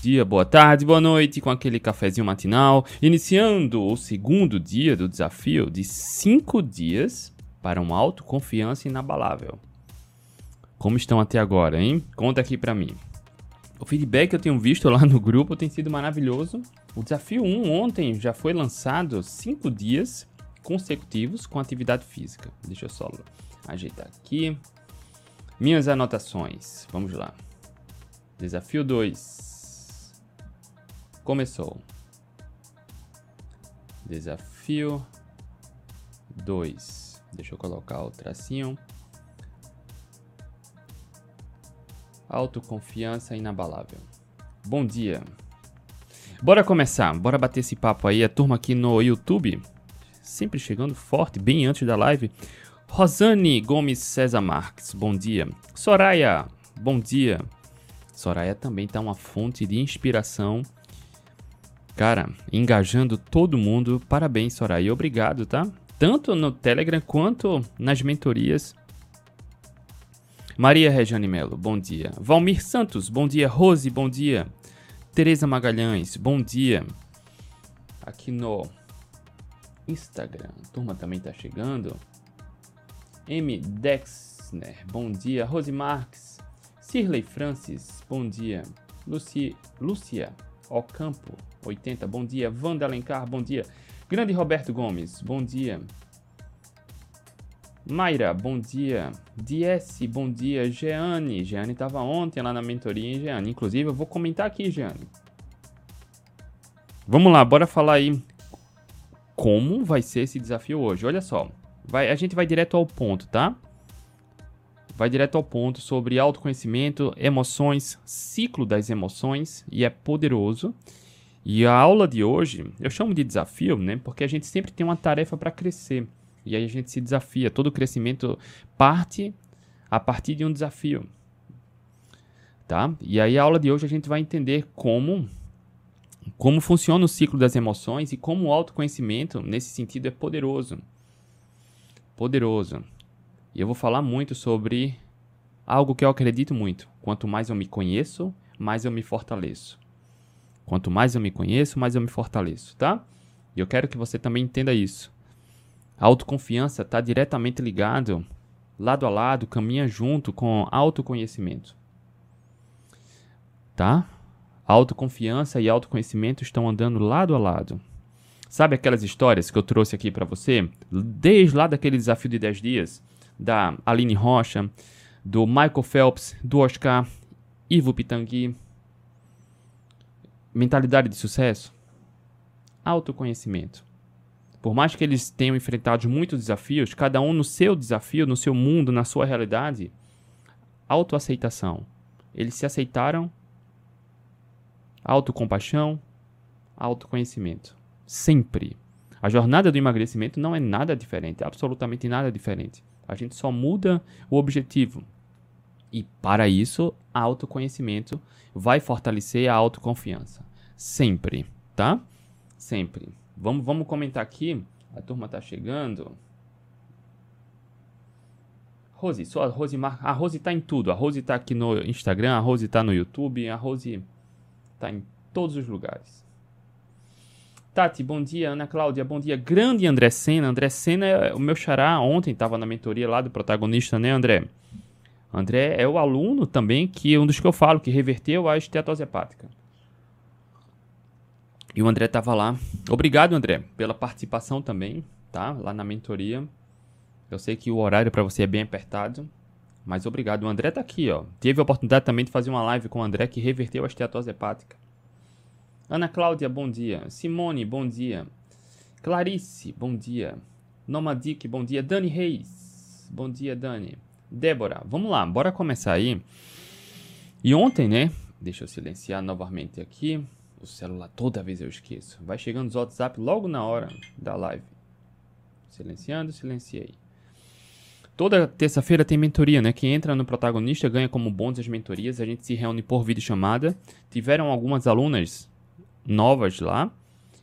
dia, boa tarde, boa noite, com aquele cafezinho matinal, iniciando o segundo dia do desafio de 5 dias para uma autoconfiança inabalável. Como estão até agora, hein? Conta aqui pra mim. O feedback que eu tenho visto lá no grupo tem sido maravilhoso. O desafio 1 ontem já foi lançado 5 dias consecutivos com atividade física. Deixa eu só ajeitar aqui. Minhas anotações. Vamos lá. Desafio 2. Começou. Desafio 2. Deixa eu colocar o tracinho. Autoconfiança inabalável. Bom dia. Bora começar, bora bater esse papo aí. A turma aqui no YouTube, sempre chegando forte, bem antes da live. Rosane Gomes César Marques, bom dia. Soraya, bom dia. Soraya também tá uma fonte de inspiração. Cara, engajando todo mundo. Parabéns, Soraya. Obrigado, tá? Tanto no Telegram quanto nas mentorias. Maria Regiane Melo, bom dia. Valmir Santos, bom dia. Rose, bom dia. Tereza Magalhães, bom dia. Aqui no Instagram, a turma também tá chegando. M. Dexner, bom dia. Rose Marques, Cirley Francis, bom dia. Luci, Lúcia Ocampo, 80, bom dia. Wanda Alencar, bom dia. Grande Roberto Gomes, bom dia. Mayra, bom dia. DS, bom dia. Jeane, Jeane estava ontem lá na mentoria, hein, Jeane? Inclusive, eu vou comentar aqui, Jeane. Vamos lá, bora falar aí como vai ser esse desafio hoje. Olha só, vai, a gente vai direto ao ponto, tá? vai direto ao ponto sobre autoconhecimento, emoções, ciclo das emoções e é poderoso. E a aula de hoje, eu chamo de desafio, né? Porque a gente sempre tem uma tarefa para crescer. E aí a gente se desafia. Todo crescimento parte a partir de um desafio. Tá? E aí a aula de hoje a gente vai entender como como funciona o ciclo das emoções e como o autoconhecimento nesse sentido é poderoso. Poderoso. E eu vou falar muito sobre algo que eu acredito muito. Quanto mais eu me conheço, mais eu me fortaleço. Quanto mais eu me conheço, mais eu me fortaleço, tá? E eu quero que você também entenda isso. A autoconfiança está diretamente ligado, lado a lado, caminha junto com autoconhecimento. Tá? Autoconfiança e autoconhecimento estão andando lado a lado. Sabe aquelas histórias que eu trouxe aqui para você? Desde lá daquele desafio de 10 dias, da Aline Rocha, do Michael Phelps, do Oscar, Ivo Pitangui. Mentalidade de sucesso? Autoconhecimento. Por mais que eles tenham enfrentado muitos desafios, cada um no seu desafio, no seu mundo, na sua realidade, autoaceitação. Eles se aceitaram, autocompaixão, autoconhecimento. Sempre. A jornada do emagrecimento não é nada diferente, absolutamente nada diferente. A gente só muda o objetivo. E para isso, autoconhecimento vai fortalecer a autoconfiança. Sempre, tá? Sempre. Vamos, vamos comentar aqui. A turma tá chegando. Rose, só a Rose Mar... A Rose tá em tudo. A Rose tá aqui no Instagram, a Rose tá no YouTube, a Rose tá em todos os lugares. Tati, bom dia. Ana Cláudia, bom dia. Grande André Senna. André Senna é o meu xará. Ontem estava na mentoria lá do protagonista, né, André? André é o aluno também que um dos que eu falo que reverteu a esteatose hepática. E o André estava lá. Obrigado, André, pela participação também, tá? Lá na mentoria. Eu sei que o horário para você é bem apertado, mas obrigado. O André tá aqui, ó. Teve a oportunidade também de fazer uma live com o André que reverteu a esteatose hepática. Ana Cláudia, bom dia. Simone, bom dia. Clarice, bom dia. Nomadic, bom dia. Dani Reis, bom dia, Dani. Débora, vamos lá, bora começar aí. E ontem, né? Deixa eu silenciar novamente aqui. O celular toda vez eu esqueço. Vai chegando os WhatsApp logo na hora da live. Silenciando, silenciei. Toda terça-feira tem mentoria, né? Quem entra no protagonista ganha como bônus as mentorias. A gente se reúne por vídeo chamada. Tiveram algumas alunas novas lá,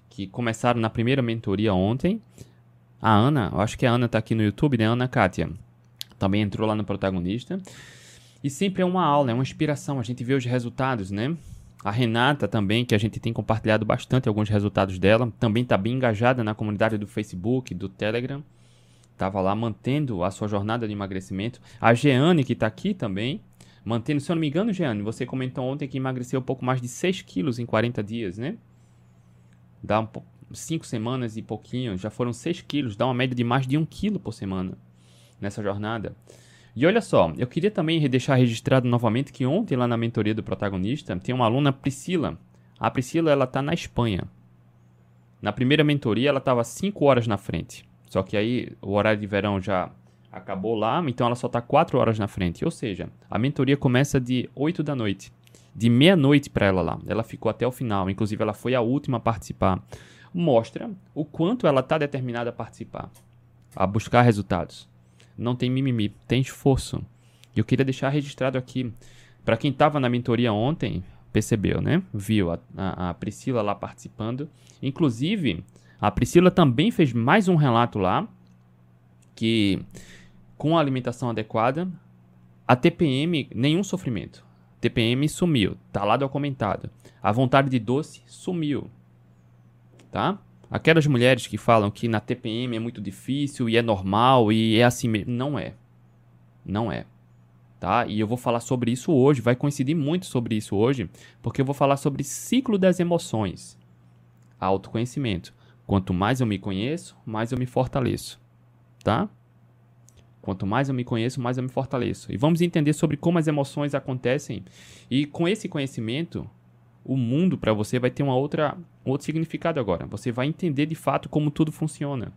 que começaram na primeira mentoria ontem. A Ana, eu acho que a Ana tá aqui no YouTube, né? Ana Kátia. Também entrou lá no protagonista. E sempre é uma aula, é uma inspiração. A gente vê os resultados, né? A Renata também, que a gente tem compartilhado bastante alguns resultados dela, também está bem engajada na comunidade do Facebook, do Telegram. Estava lá mantendo a sua jornada de emagrecimento. A Jeane, que está aqui também, mantendo. Se eu não me engano, Jeane, você comentou ontem que emagreceu um pouco mais de 6 quilos em 40 dias, né? Dá um 5 semanas e pouquinho, já foram 6 quilos, dá uma média de mais de 1 quilo por semana nessa jornada. E olha só, eu queria também deixar registrado novamente que ontem lá na mentoria do protagonista tem uma aluna Priscila. A Priscila ela tá na Espanha. Na primeira mentoria ela estava 5 horas na frente. Só que aí o horário de verão já acabou lá, então ela só está 4 horas na frente. Ou seja, a mentoria começa de 8 da noite. De meia-noite para ela lá. Ela ficou até o final, inclusive ela foi a última a participar. Mostra o quanto ela está determinada a participar, a buscar resultados não tem mimimi, tem esforço. E eu queria deixar registrado aqui, para quem estava na mentoria ontem, percebeu, né? Viu a, a, a, Priscila lá participando. Inclusive, a Priscila também fez mais um relato lá, que com a alimentação adequada, a TPM, nenhum sofrimento. TPM sumiu, tá lá documentado. A vontade de doce sumiu, tá? Aquelas mulheres que falam que na TPM é muito difícil e é normal e é assim mesmo. Não é. Não é. Tá? E eu vou falar sobre isso hoje, vai coincidir muito sobre isso hoje, porque eu vou falar sobre ciclo das emoções. Autoconhecimento. Quanto mais eu me conheço, mais eu me fortaleço. Tá? Quanto mais eu me conheço, mais eu me fortaleço. E vamos entender sobre como as emoções acontecem. E com esse conhecimento, o mundo para você vai ter uma outra, um outro significado agora. Você vai entender de fato como tudo funciona.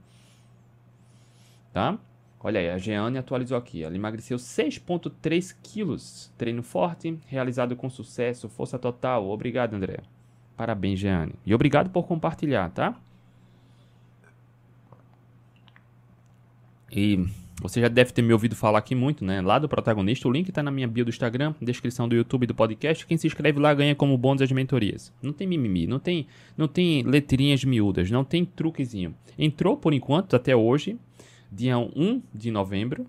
Tá? Olha aí, a Jeane atualizou aqui. Ela emagreceu 6,3 quilos. Treino forte, realizado com sucesso, força total. Obrigado, André. Parabéns, Jeane. E obrigado por compartilhar, tá? E você já deve ter me ouvido falar aqui muito, né? Lá do protagonista, o link está na minha bio do Instagram, descrição do YouTube do podcast. Quem se inscreve lá ganha como bônus as mentorias. Não tem mimimi, não tem, não tem letrinhas miúdas, não tem truquezinho. Entrou por enquanto, até hoje, dia 1 de novembro,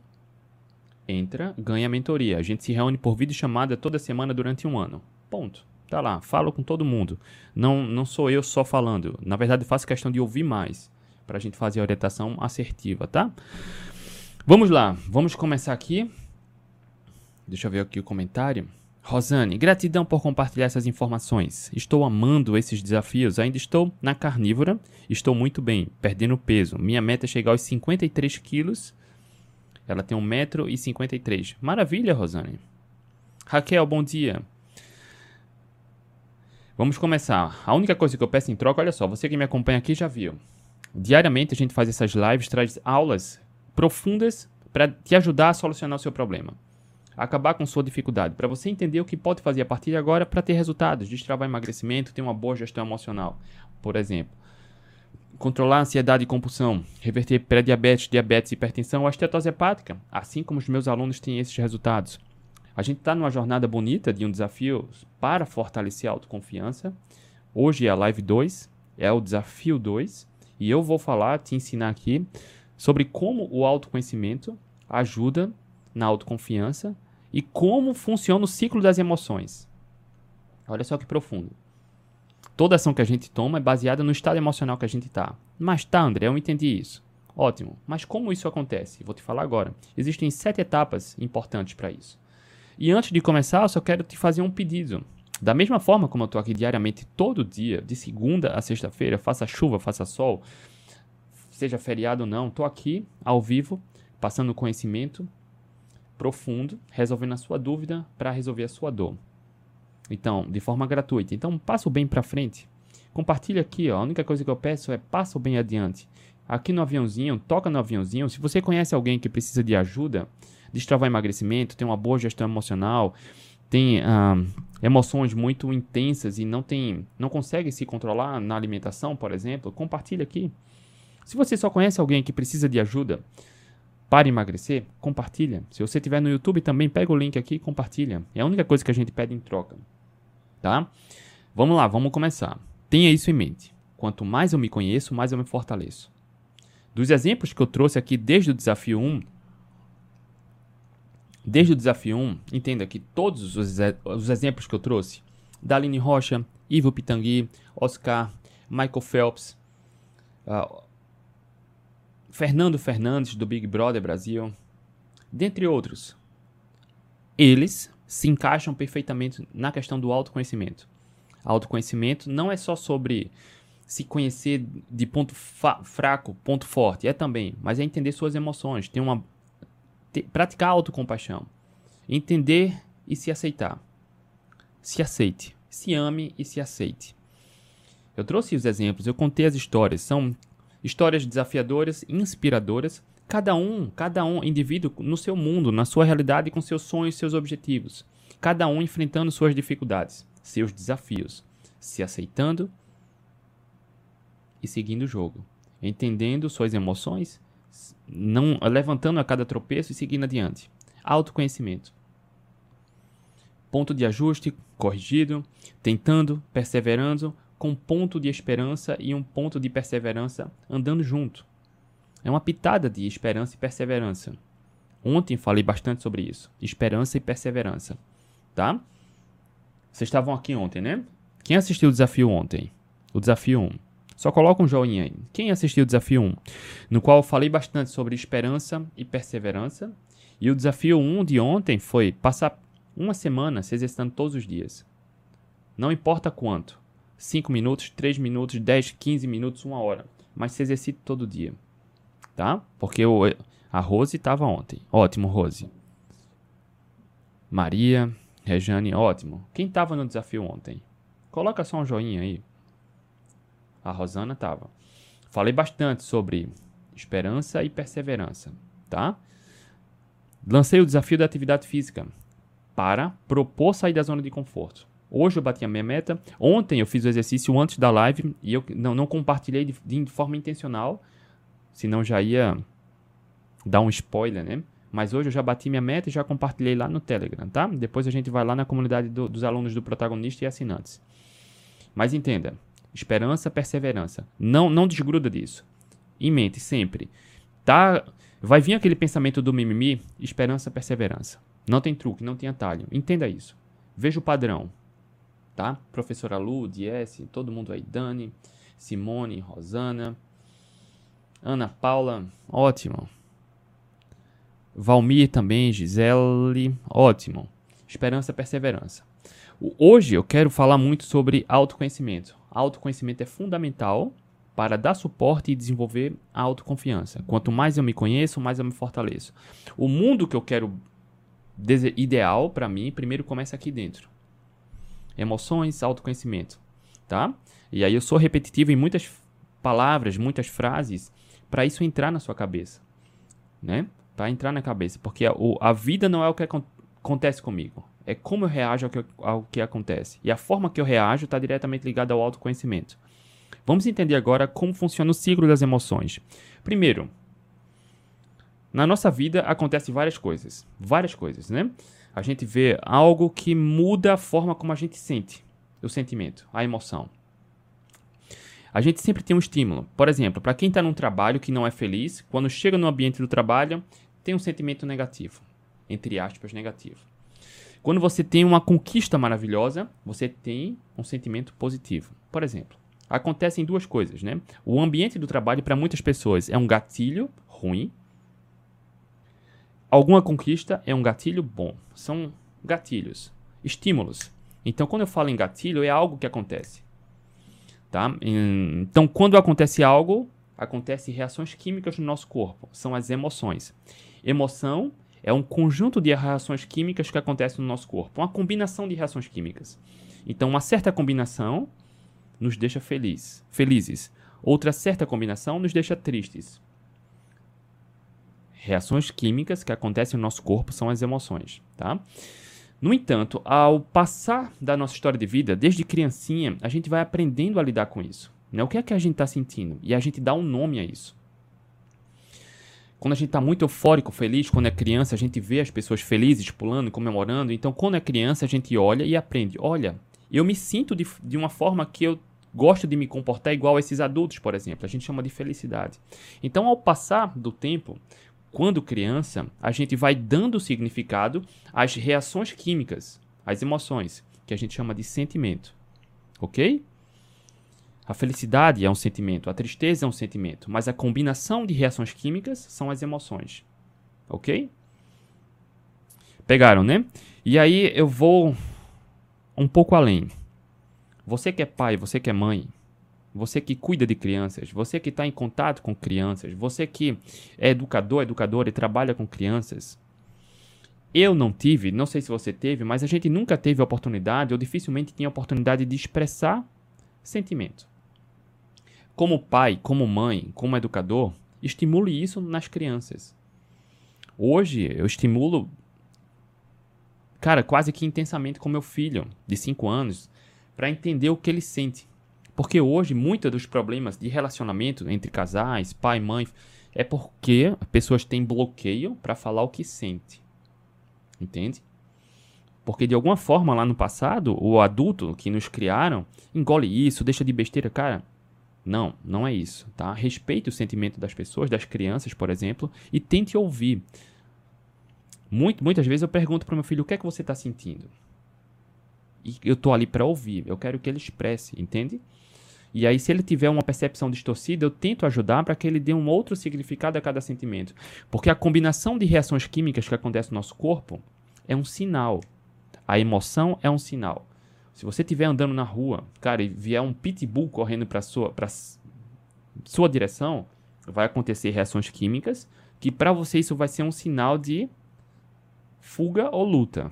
entra, ganha a mentoria. A gente se reúne por vídeo chamada toda semana durante um ano. Ponto. Tá lá, falo com todo mundo. Não, não sou eu só falando. Na verdade, faço questão de ouvir mais para a gente fazer a orientação assertiva, tá? Vamos lá, vamos começar aqui. Deixa eu ver aqui o comentário. Rosane, gratidão por compartilhar essas informações. Estou amando esses desafios. Ainda estou na carnívora. Estou muito bem, perdendo peso. Minha meta é chegar aos 53 quilos. Ela tem 1,53m. Maravilha, Rosane. Raquel, bom dia. Vamos começar. A única coisa que eu peço em troca, olha só, você que me acompanha aqui já viu. Diariamente a gente faz essas lives, traz aulas profundas para te ajudar a solucionar o seu problema. Acabar com sua dificuldade, para você entender o que pode fazer a partir de agora para ter resultados, destravar emagrecimento, ter uma boa gestão emocional, por exemplo. Controlar a ansiedade e compulsão, reverter pré-diabetes, diabetes, hipertensão ou estetose hepática, assim como os meus alunos têm esses resultados. A gente está numa jornada bonita de um desafio para fortalecer a autoconfiança. Hoje é a live 2, é o desafio 2, e eu vou falar, te ensinar aqui sobre como o autoconhecimento ajuda na autoconfiança e como funciona o ciclo das emoções. Olha só que profundo. Toda ação que a gente toma é baseada no estado emocional que a gente está. Mas tá, André, eu entendi isso. Ótimo. Mas como isso acontece? Vou te falar agora. Existem sete etapas importantes para isso. E antes de começar, eu só quero te fazer um pedido. Da mesma forma como eu estou aqui diariamente, todo dia, de segunda a sexta-feira, faça chuva, faça sol, seja feriado ou não, estou aqui ao vivo, passando conhecimento profundo, resolvendo a sua dúvida para resolver a sua dor. Então, de forma gratuita. Então, passa o bem para frente. Compartilha aqui, ó. A única coisa que eu peço é passa o bem adiante. Aqui no aviãozinho, toca no aviãozinho. Se você conhece alguém que precisa de ajuda, destravar emagrecimento, tem uma boa gestão emocional, tem ah, emoções muito intensas e não tem, não consegue se controlar na alimentação, por exemplo, compartilha aqui. Se você só conhece alguém que precisa de ajuda para emagrecer, compartilha. Se você estiver no YouTube também, pega o link aqui e compartilha. É a única coisa que a gente pede em troca. Tá? Vamos lá, vamos começar. Tenha isso em mente. Quanto mais eu me conheço, mais eu me fortaleço. Dos exemplos que eu trouxe aqui desde o desafio 1, desde o desafio 1, entenda que todos os, os exemplos que eu trouxe Daline Rocha, Ivo Pitangui, Oscar, Michael Phelps, uh, Fernando Fernandes, do Big Brother Brasil, dentre outros. Eles se encaixam perfeitamente na questão do autoconhecimento. Autoconhecimento não é só sobre se conhecer de ponto fraco, ponto forte, é também, mas é entender suas emoções, ter uma ter, praticar autocompaixão, entender e se aceitar. Se aceite, se ame e se aceite. Eu trouxe os exemplos, eu contei as histórias, são histórias desafiadoras, inspiradoras, cada um, cada um indivíduo no seu mundo, na sua realidade, com seus sonhos, seus objetivos, cada um enfrentando suas dificuldades, seus desafios, se aceitando e seguindo o jogo, entendendo suas emoções, não levantando a cada tropeço e seguindo adiante. Autoconhecimento. Ponto de ajuste corrigido, tentando, perseverando, com um ponto de esperança e um ponto de perseverança andando junto. É uma pitada de esperança e perseverança. Ontem falei bastante sobre isso. Esperança e perseverança. Tá? Vocês estavam aqui ontem, né? Quem assistiu o desafio ontem? O desafio 1. Só coloca um joinha aí. Quem assistiu o desafio 1? No qual eu falei bastante sobre esperança e perseverança. E o desafio 1 de ontem foi passar uma semana se exercitando todos os dias. Não importa quanto. 5 minutos, 3 minutos, 10, 15 minutos, 1 hora. Mas se exercite todo dia. Tá? Porque o, a Rose estava ontem. Ótimo, Rose. Maria, Rejane, ótimo. Quem estava no desafio ontem? Coloca só um joinha aí. A Rosana estava. Falei bastante sobre esperança e perseverança, tá? Lancei o desafio da atividade física para propor sair da zona de conforto. Hoje eu bati a minha meta. Ontem eu fiz o exercício antes da live e eu não, não compartilhei de, de forma intencional, senão já ia dar um spoiler, né? Mas hoje eu já bati minha meta e já compartilhei lá no Telegram, tá? Depois a gente vai lá na comunidade do, dos alunos do protagonista e assinantes. Mas entenda, esperança, perseverança. Não, não desgruda disso. Em mente sempre. Tá, vai vir aquele pensamento do mimimi, esperança, perseverança. Não tem truque, não tem atalho. Entenda isso. Veja o padrão. Tá? Professora Lu, Diesse, todo mundo aí, Dani, Simone, Rosana, Ana Paula, ótimo. Valmir também, Gisele, ótimo. Esperança, perseverança. Hoje eu quero falar muito sobre autoconhecimento. Autoconhecimento é fundamental para dar suporte e desenvolver a autoconfiança. Quanto mais eu me conheço, mais eu me fortaleço. O mundo que eu quero ideal para mim, primeiro começa aqui dentro. Emoções, autoconhecimento, tá? E aí eu sou repetitivo em muitas palavras, muitas frases para isso entrar na sua cabeça, né? Para entrar na cabeça, porque a, a vida não é o que acontece comigo é como eu reajo ao que, ao que acontece. E a forma que eu reajo está diretamente ligada ao autoconhecimento. Vamos entender agora como funciona o ciclo das emoções. Primeiro, na nossa vida acontecem várias coisas. Várias coisas, né? A gente vê algo que muda a forma como a gente sente o sentimento, a emoção. A gente sempre tem um estímulo. Por exemplo, para quem está num trabalho que não é feliz, quando chega no ambiente do trabalho, tem um sentimento negativo. Entre aspas, negativo. Quando você tem uma conquista maravilhosa, você tem um sentimento positivo. Por exemplo, acontecem duas coisas, né? O ambiente do trabalho para muitas pessoas é um gatilho ruim. Alguma conquista é um gatilho bom. São gatilhos, estímulos. Então, quando eu falo em gatilho, é algo que acontece. Tá? Então, quando acontece algo, acontecem reações químicas no nosso corpo. São as emoções. Emoção é um conjunto de reações químicas que acontecem no nosso corpo, uma combinação de reações químicas. Então, uma certa combinação nos deixa feliz, felizes. Outra certa combinação nos deixa tristes. Reações químicas que acontecem no nosso corpo são as emoções, tá? No entanto, ao passar da nossa história de vida, desde criancinha, a gente vai aprendendo a lidar com isso. Né? O que é que a gente está sentindo? E a gente dá um nome a isso. Quando a gente está muito eufórico, feliz, quando é criança, a gente vê as pessoas felizes, pulando, comemorando. Então, quando é criança, a gente olha e aprende. Olha, eu me sinto de, de uma forma que eu gosto de me comportar igual a esses adultos, por exemplo. A gente chama de felicidade. Então, ao passar do tempo, quando criança, a gente vai dando significado às reações químicas, às emoções, que a gente chama de sentimento. Ok? A felicidade é um sentimento, a tristeza é um sentimento, mas a combinação de reações químicas são as emoções. Ok? Pegaram, né? E aí eu vou um pouco além. Você que é pai, você que é mãe, você que cuida de crianças, você que está em contato com crianças, você que é educador, educadora e trabalha com crianças. Eu não tive, não sei se você teve, mas a gente nunca teve a oportunidade, ou dificilmente tinha a oportunidade de expressar sentimento. Como pai, como mãe, como educador, estimule isso nas crianças. Hoje eu estimulo, cara, quase que intensamente com meu filho de 5 anos, para entender o que ele sente. Porque hoje, muitos dos problemas de relacionamento entre casais, pai mãe, é porque pessoas têm bloqueio para falar o que sente. Entende? Porque de alguma forma lá no passado, o adulto que nos criaram engole isso, deixa de besteira. Cara, não, não é isso, tá? Respeite o sentimento das pessoas, das crianças, por exemplo, e tente ouvir. Muito, muitas vezes eu pergunto para meu filho o que é que você está sentindo. E eu tô ali para ouvir, eu quero que ele expresse, entende? E aí, se ele tiver uma percepção distorcida, eu tento ajudar para que ele dê um outro significado a cada sentimento. Porque a combinação de reações químicas que acontece no nosso corpo é um sinal. A emoção é um sinal. Se você estiver andando na rua, cara, e vier um pitbull correndo para sua para sua direção, vai acontecer reações químicas que para você isso vai ser um sinal de fuga ou luta.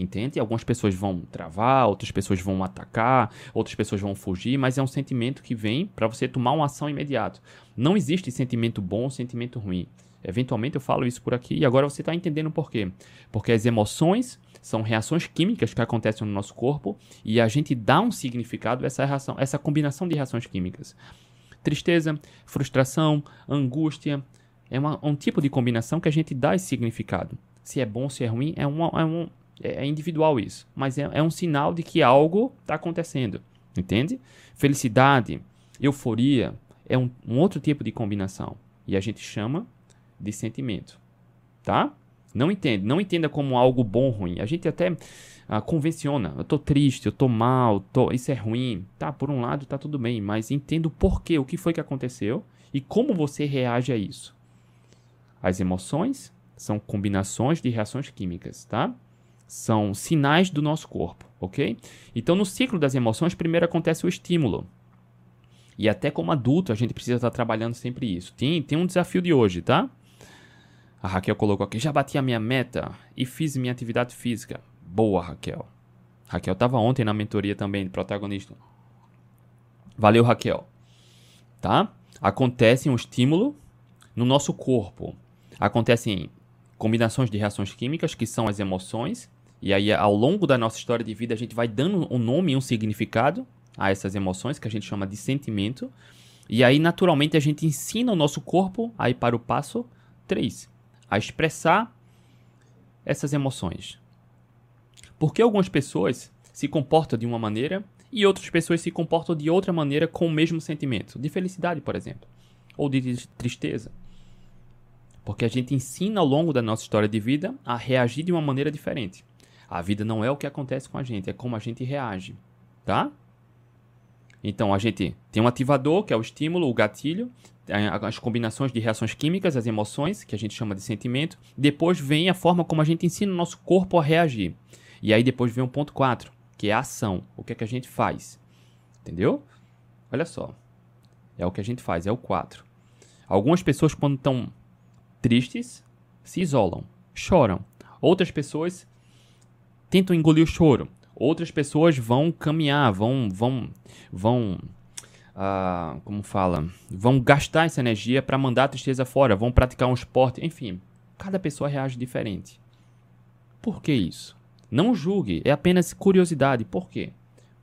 Entende? Algumas pessoas vão travar, outras pessoas vão atacar, outras pessoas vão fugir, mas é um sentimento que vem para você tomar uma ação imediata. Não existe sentimento bom ou sentimento ruim. Eventualmente eu falo isso por aqui e agora você está entendendo por quê. Porque as emoções são reações químicas que acontecem no nosso corpo e a gente dá um significado a essa reação, essa combinação de reações químicas. Tristeza, frustração, angústia, é uma, um tipo de combinação que a gente dá esse significado. Se é bom, se é ruim, é, uma, é, um, é individual isso. Mas é, é um sinal de que algo está acontecendo. Entende? Felicidade, euforia, é um, um outro tipo de combinação. E a gente chama de sentimento. Tá? Não entende, não entenda como algo bom ou ruim. A gente até ah, convenciona. Eu tô triste, eu tô mal, tô, isso é ruim. Tá, por um lado tá tudo bem, mas entenda o porquê, o que foi que aconteceu e como você reage a isso. As emoções são combinações de reações químicas, tá? São sinais do nosso corpo, ok? Então, no ciclo das emoções, primeiro acontece o estímulo. E até como adulto, a gente precisa estar trabalhando sempre isso. Tem, tem um desafio de hoje, tá? A Raquel colocou aqui: já bati a minha meta e fiz minha atividade física. Boa, Raquel. Raquel estava ontem na mentoria também de protagonista. Valeu, Raquel. Tá? Acontece um estímulo no nosso corpo. Acontecem combinações de reações químicas, que são as emoções. E aí, ao longo da nossa história de vida, a gente vai dando um nome e um significado a essas emoções, que a gente chama de sentimento. E aí, naturalmente, a gente ensina o nosso corpo a ir para o passo 3, a expressar essas emoções. Porque algumas pessoas se comportam de uma maneira e outras pessoas se comportam de outra maneira com o mesmo sentimento, de felicidade, por exemplo, ou de tristeza. Porque a gente ensina ao longo da nossa história de vida a reagir de uma maneira diferente. A vida não é o que acontece com a gente, é como a gente reage, tá? Então a gente tem um ativador, que é o estímulo, o gatilho, as combinações de reações químicas, as emoções, que a gente chama de sentimento. Depois vem a forma como a gente ensina o nosso corpo a reagir. E aí depois vem o ponto 4, que é a ação. O que é que a gente faz? Entendeu? Olha só. É o que a gente faz, é o 4. Algumas pessoas, quando estão tristes, se isolam, choram. Outras pessoas tentam engolir o choro. Outras pessoas vão caminhar, vão, vão, vão uh, como fala, vão gastar essa energia para mandar a tristeza fora, vão praticar um esporte, enfim. Cada pessoa reage diferente. Por que isso? Não julgue, é apenas curiosidade. Por quê?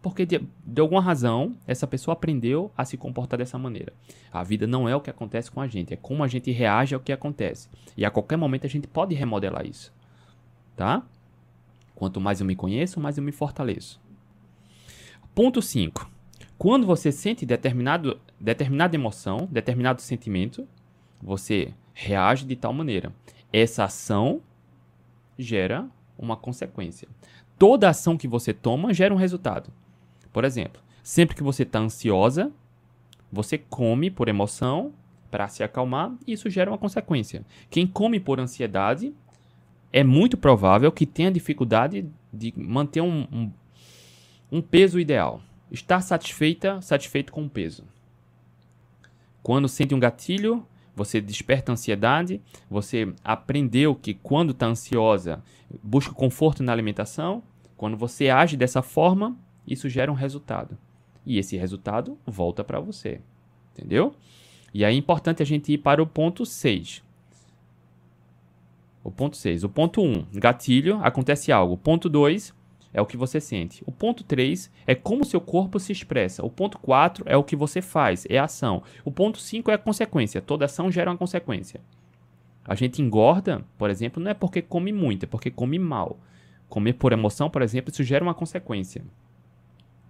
Porque de, de, alguma razão essa pessoa aprendeu a se comportar dessa maneira. A vida não é o que acontece com a gente, é como a gente reage ao que acontece. E a qualquer momento a gente pode remodelar isso. Tá? Quanto mais eu me conheço, mais eu me fortaleço. Ponto 5. Quando você sente determinado, determinada emoção, determinado sentimento, você reage de tal maneira. Essa ação gera uma consequência. toda ação que você toma gera um resultado. Por exemplo, sempre que você está ansiosa, você come por emoção para se acalmar e isso gera uma consequência. Quem come por ansiedade é muito provável que tenha dificuldade de manter um, um, um peso ideal. Estar satisfeita, satisfeito com o peso. Quando sente um gatilho, você desperta ansiedade, você aprendeu que quando está ansiosa, busca conforto na alimentação. Quando você age dessa forma, isso gera um resultado. E esse resultado volta para você. Entendeu? E aí é importante a gente ir para o ponto 6. O ponto 6. O ponto 1, gatilho, acontece algo. O ponto 2 é o que você sente. O ponto 3 é como seu corpo se expressa. O ponto 4 é o que você faz, é a ação. O ponto 5 é a consequência. Toda ação gera uma consequência. A gente engorda, por exemplo, não é porque come muito, é porque come mal. Comer por emoção, por exemplo, isso gera uma consequência.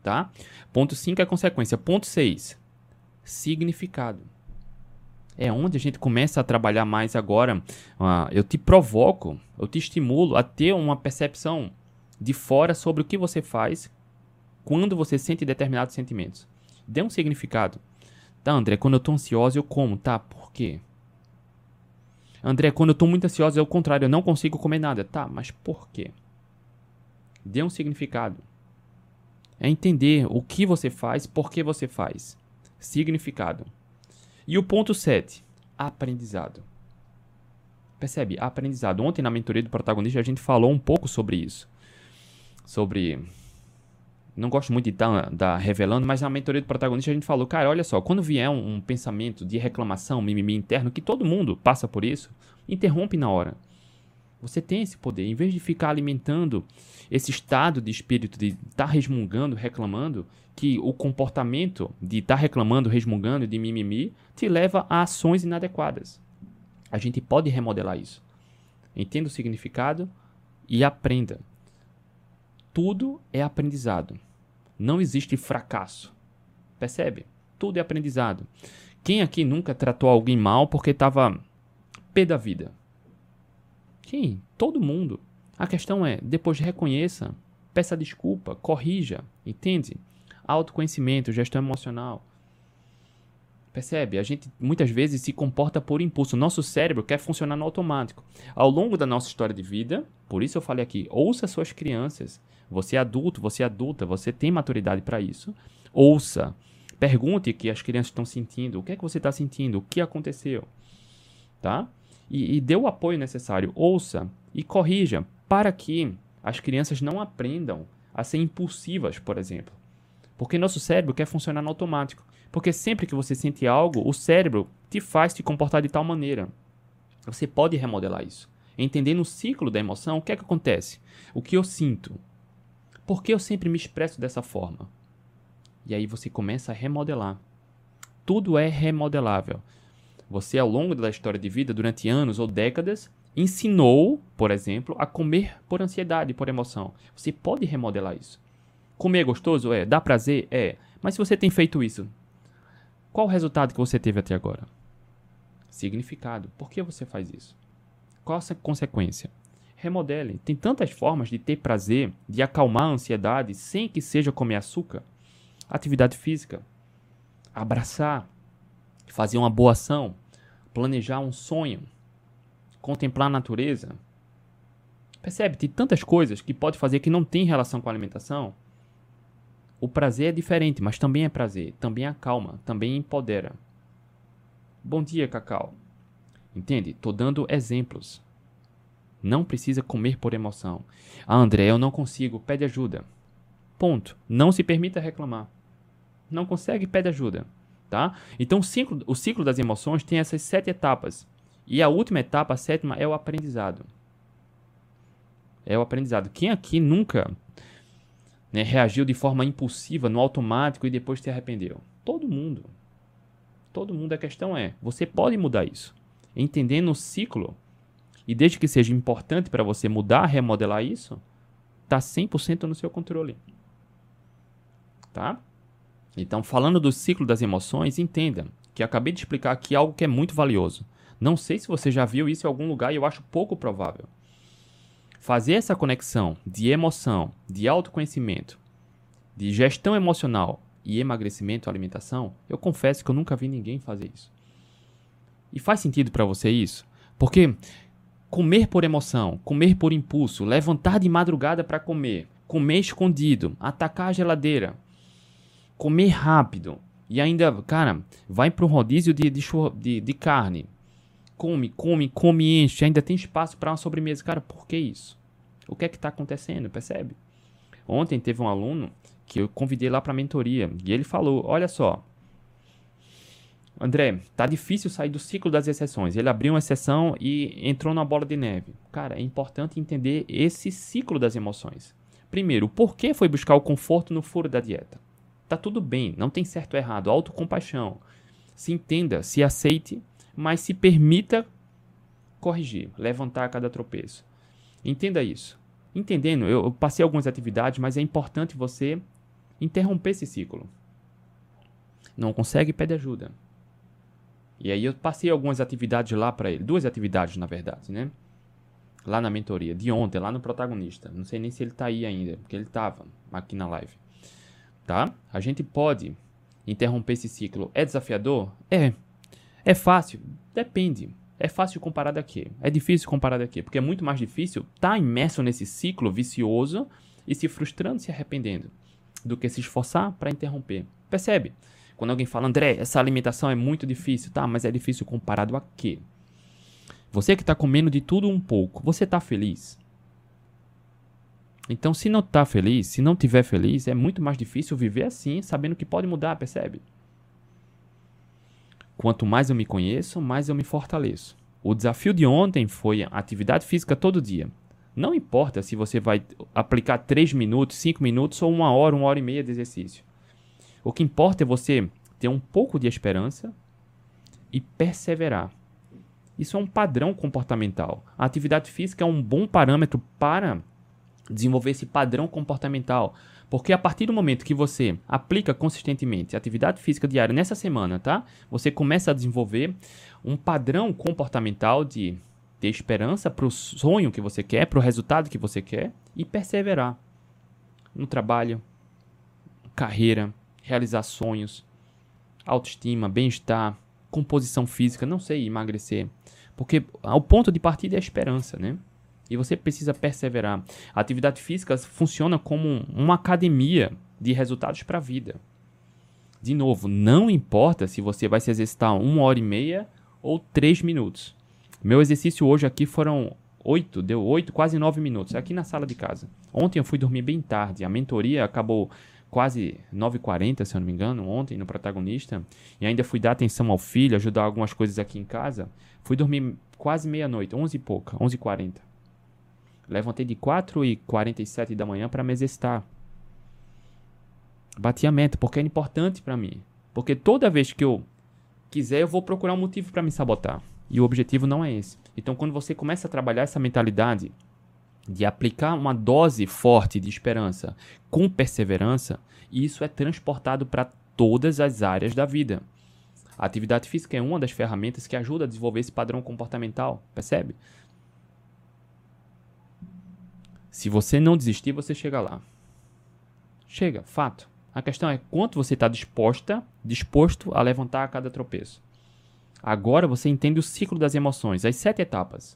Tá? Ponto 5 é consequência. Ponto 6, significado é onde a gente começa a trabalhar mais agora. Uh, eu te provoco, eu te estimulo a ter uma percepção de fora sobre o que você faz quando você sente determinados sentimentos. Dê um significado. Tá, André, quando eu estou ansioso, eu como. Tá, por quê? André, quando eu estou muito ansioso, é o contrário, eu não consigo comer nada. Tá, mas por quê? Dê um significado. É entender o que você faz, por que você faz. Significado. E o ponto 7, aprendizado. Percebe? Aprendizado. Ontem na mentoria do protagonista a gente falou um pouco sobre isso. Sobre. Não gosto muito de estar tá, revelando, mas na mentoria do protagonista a gente falou, cara, olha só, quando vier um, um pensamento de reclamação, mimimi interno, que todo mundo passa por isso, interrompe na hora. Você tem esse poder. Em vez de ficar alimentando esse estado de espírito de estar tá resmungando, reclamando, que o comportamento de estar tá reclamando, resmungando, de mimimi, te leva a ações inadequadas. A gente pode remodelar isso. Entenda o significado e aprenda. Tudo é aprendizado. Não existe fracasso. Percebe? Tudo é aprendizado. Quem aqui nunca tratou alguém mal porque estava pé da vida? Quem? Todo mundo. A questão é, depois reconheça, peça desculpa, corrija, entende? autoconhecimento, gestão emocional. Percebe? A gente muitas vezes se comporta por impulso. Nosso cérebro quer funcionar no automático. Ao longo da nossa história de vida, por isso eu falei aqui, ouça suas crianças. Você é adulto, você é adulta, você tem maturidade para isso. Ouça. Pergunte o que as crianças estão sentindo. O que é que você está sentindo? O que aconteceu? Tá? E, e dê o apoio necessário. Ouça e corrija para que as crianças não aprendam a ser impulsivas, por exemplo. Porque nosso cérebro quer funcionar no automático. Porque sempre que você sente algo, o cérebro te faz te comportar de tal maneira. Você pode remodelar isso. Entendendo o ciclo da emoção, o que é que acontece? O que eu sinto? Por que eu sempre me expresso dessa forma? E aí você começa a remodelar. Tudo é remodelável. Você, ao longo da história de vida, durante anos ou décadas, ensinou, por exemplo, a comer por ansiedade, por emoção. Você pode remodelar isso. Comer é gostoso? É. Dá prazer? É. Mas se você tem feito isso, qual o resultado que você teve até agora? Significado. Por que você faz isso? Qual a consequência? Remodele. Tem tantas formas de ter prazer, de acalmar a ansiedade sem que seja comer açúcar. Atividade física. Abraçar. Fazer uma boa ação. Planejar um sonho. Contemplar a natureza. Percebe? Tem tantas coisas que pode fazer que não tem relação com a alimentação o prazer é diferente, mas também é prazer, também acalma, também empodera. Bom dia, Cacau. Entende? Tô dando exemplos. Não precisa comer por emoção. Ah, André, eu não consigo, pede ajuda. Ponto. Não se permita reclamar. Não consegue, pede ajuda. Tá? Então o ciclo, o ciclo das emoções tem essas sete etapas. E a última etapa, a sétima, é o aprendizado. É o aprendizado. Quem aqui nunca né, reagiu de forma impulsiva, no automático e depois se arrependeu. Todo mundo. Todo mundo. A questão é: você pode mudar isso. Entendendo o ciclo, e desde que seja importante para você mudar, remodelar isso, está 100% no seu controle. Tá? Então, falando do ciclo das emoções, entenda que acabei de explicar aqui algo que é muito valioso. Não sei se você já viu isso em algum lugar e eu acho pouco provável. fazer essa conexão de emoção, de autoconhecimento, de gestão emocional e emagrecimento, alimentação, eu confesso que eu nunca vi ninguém fazer isso. E faz sentido para você isso? Porque comer por emoção, comer por impulso, levantar de madrugada para comer, comer escondido, atacar a geladeira, comer rápido e ainda, cara, vai para um rodízio de, de, de, de carne, come, come, come, enche, ainda tem espaço para uma sobremesa. Cara, por que isso? O que é que está acontecendo? Percebe? Ontem teve um aluno que eu convidei lá para mentoria e ele falou: Olha só, André, tá difícil sair do ciclo das exceções. Ele abriu uma exceção e entrou na bola de neve. Cara, é importante entender esse ciclo das emoções. Primeiro, por que foi buscar o conforto no furo da dieta? Tá tudo bem, não tem certo ou errado, autocompaixão. Se entenda, se aceite, mas se permita corrigir, levantar a cada tropeço. Entenda isso. Entendendo, eu passei algumas atividades, mas é importante você interromper esse ciclo. Não consegue, pede ajuda. E aí eu passei algumas atividades lá para ele, duas atividades na verdade, né? Lá na mentoria, de ontem, lá no protagonista. Não sei nem se ele tá aí ainda, porque ele tava aqui na live. Tá? A gente pode interromper esse ciclo. É desafiador? É. É fácil? Depende. É fácil comparar daqui. É difícil comparar daqui, porque é muito mais difícil estar tá imerso nesse ciclo vicioso e se frustrando, se arrependendo, do que se esforçar para interromper. Percebe? Quando alguém fala, André, essa alimentação é muito difícil, tá? Mas é difícil comparado a quê? Você que está comendo de tudo um pouco, você está feliz? Então, se não está feliz, se não tiver feliz, é muito mais difícil viver assim, sabendo que pode mudar, percebe? Quanto mais eu me conheço, mais eu me fortaleço. O desafio de ontem foi atividade física todo dia. Não importa se você vai aplicar 3 minutos, 5 minutos ou uma hora, uma hora e meia de exercício. O que importa é você ter um pouco de esperança e perseverar. Isso é um padrão comportamental. A atividade física é um bom parâmetro para desenvolver esse padrão comportamental. Porque a partir do momento que você aplica consistentemente atividade física diária nessa semana, tá? Você começa a desenvolver um padrão comportamental de ter esperança para o sonho que você quer, para o resultado que você quer e perseverar no trabalho, carreira, realizar sonhos, autoestima, bem-estar, composição física, não sei, emagrecer. Porque o ponto de partida é a esperança, né? E você precisa perseverar. A atividade física funciona como uma academia de resultados para a vida. De novo, não importa se você vai se exercitar uma hora e meia ou três minutos. Meu exercício hoje aqui foram oito, deu oito, quase nove minutos, aqui na sala de casa. Ontem eu fui dormir bem tarde, a mentoria acabou quase 9h40, se eu não me engano, ontem no protagonista, e ainda fui dar atenção ao filho, ajudar algumas coisas aqui em casa. Fui dormir quase meia-noite, 11 e pouca, 11h40. Levantei de 4h47 da manhã para me exercitar. Bati a meta, porque é importante para mim. Porque toda vez que eu quiser, eu vou procurar um motivo para me sabotar. E o objetivo não é esse. Então, quando você começa a trabalhar essa mentalidade de aplicar uma dose forte de esperança com perseverança, isso é transportado para todas as áreas da vida. A atividade física é uma das ferramentas que ajuda a desenvolver esse padrão comportamental, percebe? Se você não desistir, você chega lá. Chega, fato. A questão é quanto você está disposta, disposto a levantar a cada tropeço. Agora você entende o ciclo das emoções, as sete etapas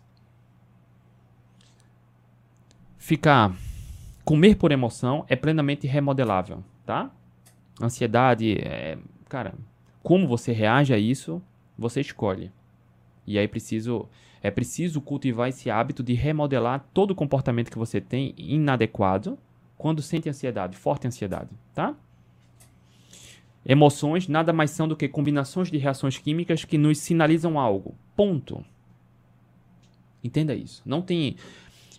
ficar comer por emoção é plenamente remodelável, tá? Ansiedade, é, cara, como você reage a isso, você escolhe. E aí preciso é preciso cultivar esse hábito de remodelar todo o comportamento que você tem inadequado quando sente ansiedade, forte ansiedade, tá? Emoções nada mais são do que combinações de reações químicas que nos sinalizam algo. Ponto. Entenda isso. Não tem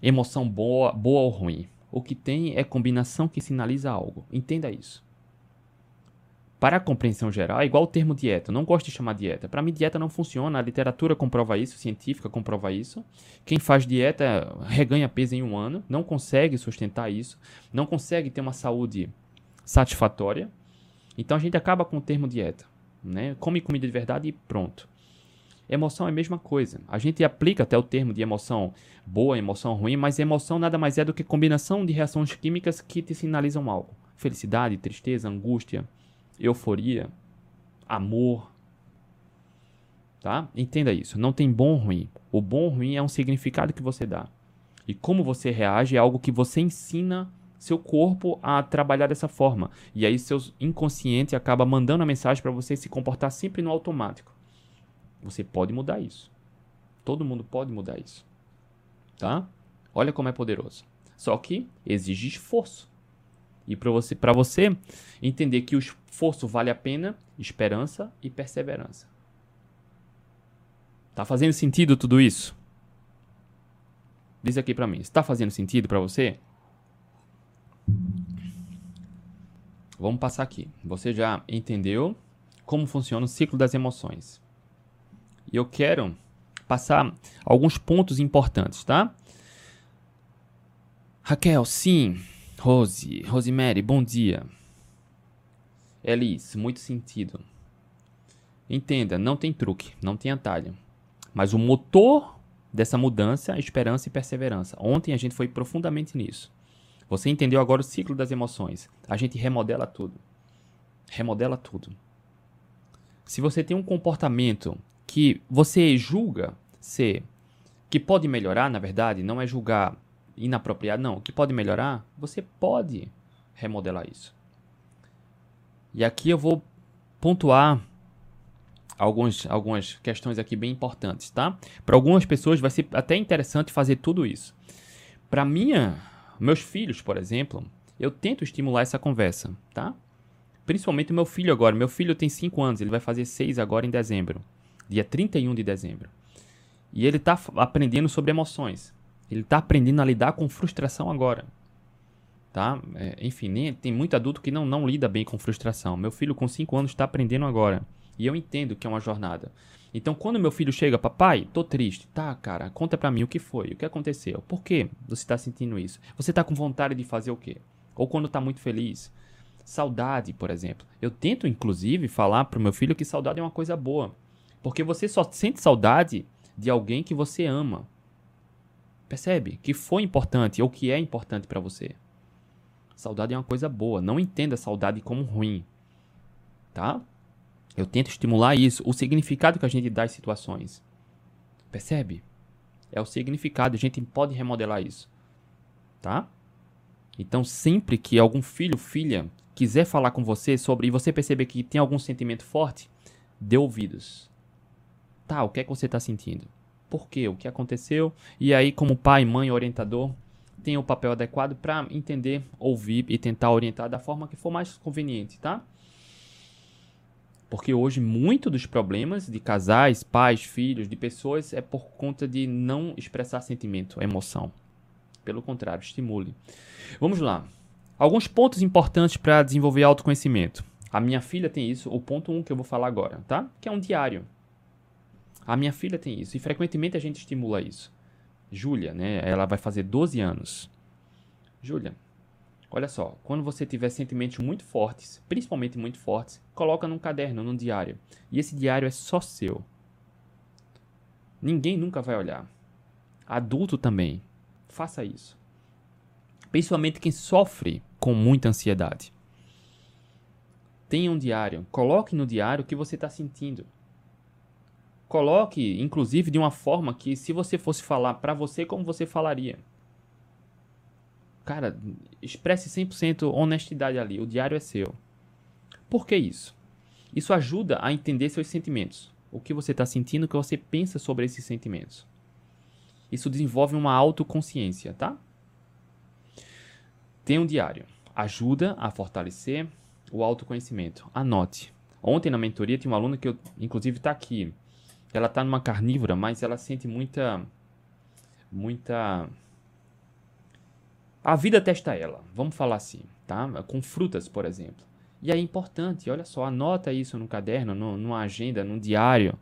emoção boa, boa ou ruim. O que tem é combinação que sinaliza algo. Entenda isso. Para a compreensão geral, é igual o termo dieta. Eu não gosto de chamar dieta. Para mim, dieta não funciona. A literatura comprova isso, científica comprova isso. Quem faz dieta reganha peso em um ano, não consegue sustentar isso, não consegue ter uma saúde satisfatória. Então a gente acaba com o termo dieta. Né? Come comida de verdade e pronto. Emoção é a mesma coisa. A gente aplica até o termo de emoção boa, emoção ruim, mas emoção nada mais é do que combinação de reações químicas que te sinalizam algo. Felicidade, tristeza, angústia, euforia, amor. Tá? Entenda isso. Não tem bom ou ruim. O bom ou ruim é um significado que você dá. E como você reage é algo que você ensina seu corpo a trabalhar dessa forma. E aí seu inconsciente acaba mandando a mensagem para você se comportar sempre no automático. Você pode mudar isso. Todo mundo pode mudar isso. Tá? Olha como é poderoso. Só que exige esforço. E para você, você entender que o esforço vale a pena, esperança e perseverança. Tá fazendo sentido tudo isso? Diz aqui para mim, está fazendo sentido para você? Vamos passar aqui. Você já entendeu como funciona o ciclo das emoções. E eu quero passar alguns pontos importantes, tá? Raquel, sim. Rose, Rosemary, bom dia. Elis, muito sentido. Entenda, não tem truque, não tem atalho. Mas o motor dessa mudança é esperança e perseverança. Ontem a gente foi profundamente nisso. Você entendeu agora o ciclo das emoções. A gente remodela tudo. Remodela tudo. Se você tem um comportamento que você julga ser que pode melhorar, na verdade, não é julgar inapropriado, não, que pode melhorar, você pode remodelar isso. E aqui eu vou pontuar alguns, algumas questões aqui bem importantes, tá? Para algumas pessoas vai ser até interessante fazer tudo isso. Para minha, meus filhos, por exemplo, eu tento estimular essa conversa, tá? Principalmente meu filho agora. Meu filho tem 5 anos, ele vai fazer 6 agora em dezembro dia 31 de dezembro. E ele está aprendendo sobre emoções. Ele está aprendendo a lidar com frustração agora. Tá? É, enfim, nem, tem muito adulto que não, não lida bem com frustração. Meu filho com 5 anos está aprendendo agora. E eu entendo que é uma jornada. Então, quando meu filho chega, papai, tô triste. Tá, cara, conta pra mim o que foi, o que aconteceu. Por que você tá sentindo isso? Você tá com vontade de fazer o quê? Ou quando tá muito feliz. Saudade, por exemplo. Eu tento, inclusive, falar pro meu filho que saudade é uma coisa boa. Porque você só sente saudade de alguém que você ama. Percebe? Que foi importante ou que é importante para você. Saudade é uma coisa boa. Não entenda saudade como ruim. Tá? Eu tento estimular isso, o significado que a gente dá às situações. Percebe? É o significado, a gente pode remodelar isso. Tá? Então, sempre que algum filho, filha, quiser falar com você sobre e você perceber que tem algum sentimento forte, dê ouvidos. Tá, o que é que você está sentindo? Por quê? O que aconteceu? E aí, como pai, mãe, orientador, tem o papel adequado para entender, ouvir e tentar orientar da forma que for mais conveniente, tá? Porque hoje muito dos problemas de casais, pais, filhos, de pessoas é por conta de não expressar sentimento, emoção. Pelo contrário, estimule. Vamos lá. Alguns pontos importantes para desenvolver autoconhecimento. A minha filha tem isso, o ponto 1 um que eu vou falar agora, tá? Que é um diário. A minha filha tem isso e frequentemente a gente estimula isso. Júlia, né? Ela vai fazer 12 anos. Júlia, olha só, quando você tiver sentimentos muito fortes, principalmente muito fortes, coloca num caderno, num diário. E esse diário é só seu. Ninguém nunca vai olhar. Adulto também. Faça isso. Principalmente quem sofre com muita ansiedade. Tenha um diário. Coloque no diário o que você está sentindo. Coloque, inclusive, de uma forma que se você fosse falar para você, como você falaria? Cara, expresse 100% honestidade ali. O diário é seu. Por que isso? Isso ajuda a entender seus sentimentos. O que você está sentindo, o que você pensa sobre esses sentimentos. Isso desenvolve uma autoconsciência, tá? Tem um diário. Ajuda a fortalecer o autoconhecimento. Anote. Ontem na mentoria tinha uma aluna que eu, inclusive está aqui. Ela tá numa carnívora, mas ela sente muita. Muita. A vida testa ela, vamos falar assim, tá? Com frutas, por exemplo. E é importante, olha só, anota isso no caderno, no, numa agenda, num diário.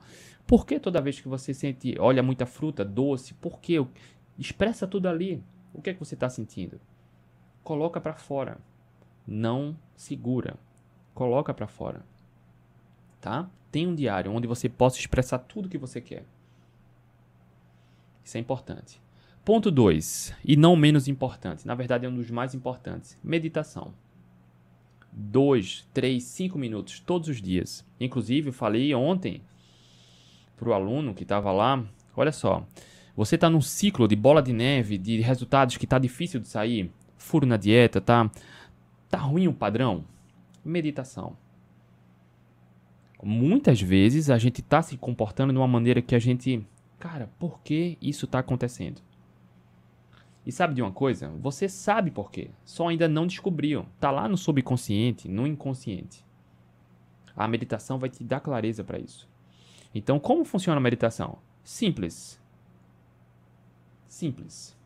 Por que toda vez que você sente, olha muita fruta, doce, por que? Expressa tudo ali. O que é que você está sentindo? Coloca para fora. Não segura. Coloca para fora. Tá? Tenha um diário onde você possa expressar tudo que você quer. Isso é importante. Ponto 2, e não menos importante, na verdade é um dos mais importantes: meditação. 2, 3, 5 minutos todos os dias. Inclusive, eu falei ontem para o aluno que estava lá: olha só, você está num ciclo de bola de neve, de resultados que está difícil de sair, furo na dieta, tá, tá ruim o padrão? Meditação. Muitas vezes a gente está se comportando de uma maneira que a gente, cara, por que isso está acontecendo? E sabe de uma coisa? Você sabe por quê, só ainda não descobriu. Tá lá no subconsciente, no inconsciente. A meditação vai te dar clareza para isso. Então, como funciona a meditação? Simples. Simples.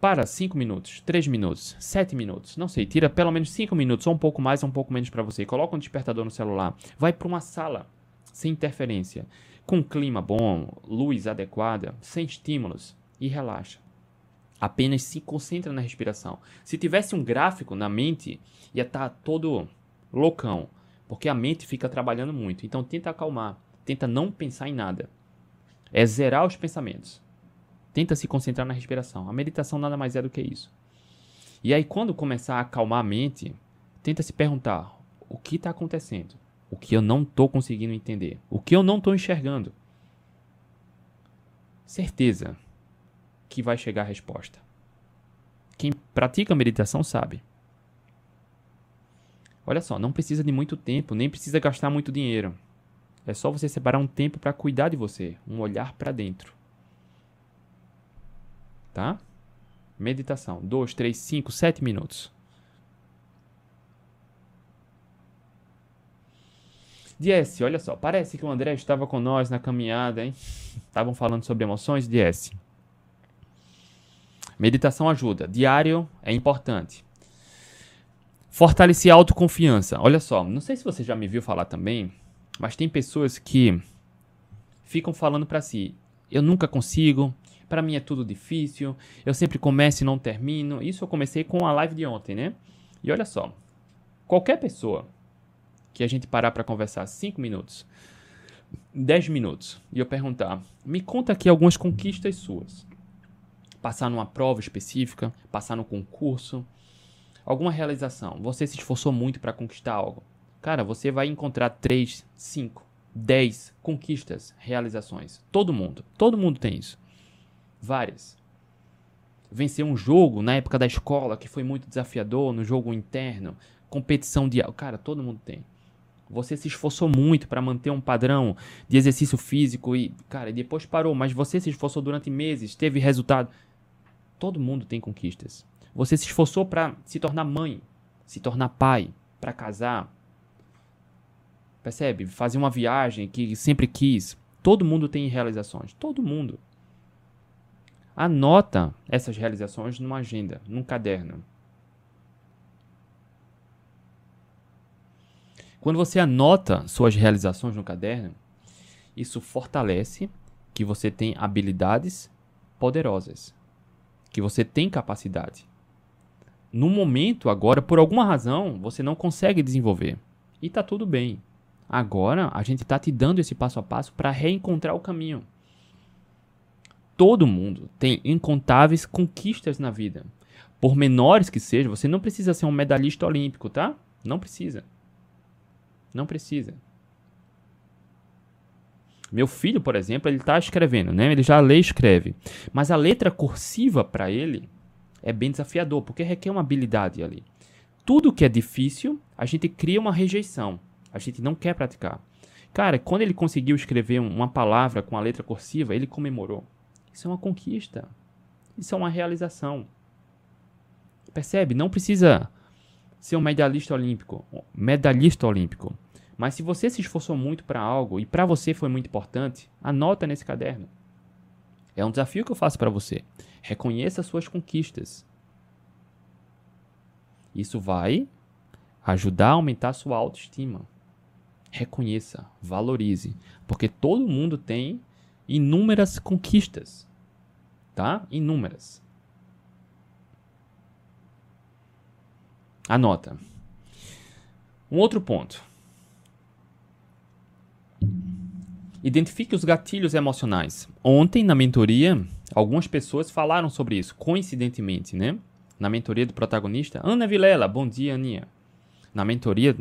Para 5 minutos, 3 minutos, 7 minutos, não sei, tira pelo menos 5 minutos, ou um pouco mais ou um pouco menos para você. Coloca um despertador no celular. Vai para uma sala sem interferência, com clima bom, luz adequada, sem estímulos e relaxa. Apenas se concentra na respiração. Se tivesse um gráfico na mente, ia estar tá todo loucão, porque a mente fica trabalhando muito. Então tenta acalmar, tenta não pensar em nada. É zerar os pensamentos. Tenta se concentrar na respiração. A meditação nada mais é do que isso. E aí quando começar a acalmar a mente, tenta se perguntar: o que está acontecendo? O que eu não estou conseguindo entender? O que eu não estou enxergando? Certeza, que vai chegar a resposta. Quem pratica meditação sabe. Olha só, não precisa de muito tempo, nem precisa gastar muito dinheiro. É só você separar um tempo para cuidar de você, um olhar para dentro. Tá? Meditação, 2, 3, 5, 7 minutos. DS, olha só, parece que o André estava com nós na caminhada, hein? Estavam falando sobre emoções, DS. Meditação ajuda. Diário é importante. Fortalecer a autoconfiança. Olha só, não sei se você já me viu falar também, mas tem pessoas que ficam falando para si: eu nunca consigo, para mim é tudo difícil, eu sempre começo e não termino. Isso eu comecei com a live de ontem, né? E olha só, qualquer pessoa que a gente parar para conversar 5 minutos, 10 minutos, e eu perguntar: me conta aqui algumas conquistas suas passar numa prova específica, passar no concurso, alguma realização. Você se esforçou muito para conquistar algo. Cara, você vai encontrar 3, 5, 10 conquistas, realizações. Todo mundo, todo mundo tem isso. Várias. Vencer um jogo na época da escola que foi muito desafiador, no jogo interno, competição de, cara, todo mundo tem. Você se esforçou muito para manter um padrão de exercício físico e, cara, depois parou, mas você se esforçou durante meses, teve resultado. Todo mundo tem conquistas. Você se esforçou para se tornar mãe, se tornar pai, para casar. Percebe? Fazer uma viagem que sempre quis. Todo mundo tem realizações. Todo mundo. Anota essas realizações numa agenda, num caderno. Quando você anota suas realizações no caderno, isso fortalece que você tem habilidades poderosas que você tem capacidade. No momento, agora, por alguma razão, você não consegue desenvolver. E tá tudo bem. Agora, a gente tá te dando esse passo a passo para reencontrar o caminho. Todo mundo tem incontáveis conquistas na vida. Por menores que sejam, você não precisa ser um medalhista olímpico, tá? Não precisa. Não precisa. Meu filho, por exemplo, ele está escrevendo, né? Ele já lê e escreve. Mas a letra cursiva para ele é bem desafiador, porque requer uma habilidade ali. Tudo que é difícil, a gente cria uma rejeição. A gente não quer praticar. Cara, quando ele conseguiu escrever uma palavra com a letra cursiva, ele comemorou. Isso é uma conquista. Isso é uma realização. Percebe? Não precisa ser um medalhista olímpico. Medalhista olímpico. Mas se você se esforçou muito para algo e para você foi muito importante, anota nesse caderno. É um desafio que eu faço para você. Reconheça as suas conquistas. Isso vai ajudar a aumentar a sua autoestima. Reconheça, valorize, porque todo mundo tem inúmeras conquistas, tá? Inúmeras. Anota. Um outro ponto Identifique os gatilhos emocionais. Ontem, na mentoria, algumas pessoas falaram sobre isso, coincidentemente, né? Na mentoria do protagonista, Ana Vilela, bom dia, Aninha. Na mentoria,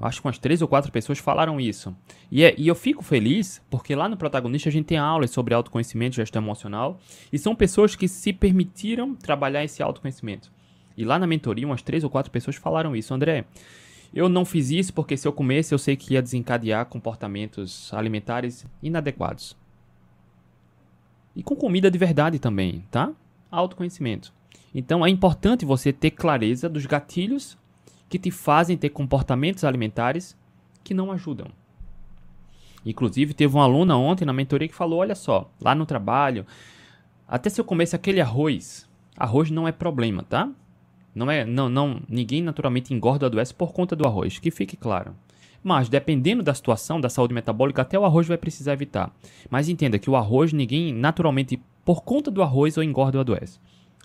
acho que umas três ou quatro pessoas falaram isso. E, é, e eu fico feliz porque lá no protagonista a gente tem aulas sobre autoconhecimento, gestão emocional, e são pessoas que se permitiram trabalhar esse autoconhecimento. E lá na mentoria, umas três ou quatro pessoas falaram isso. André, eu não fiz isso porque se eu comesse eu sei que ia desencadear comportamentos alimentares inadequados. E com comida de verdade também, tá? Autoconhecimento. Então é importante você ter clareza dos gatilhos que te fazem ter comportamentos alimentares que não ajudam. Inclusive, teve uma aluna ontem na mentoria que falou: olha só, lá no trabalho, até se eu comesse aquele arroz, arroz não é problema, tá? Não é, não, não, ninguém naturalmente engorda ou adoece por conta do arroz, que fique claro. Mas dependendo da situação da saúde metabólica, até o arroz vai precisar evitar. Mas entenda que o arroz ninguém naturalmente por conta do arroz ou engorda ou adoece.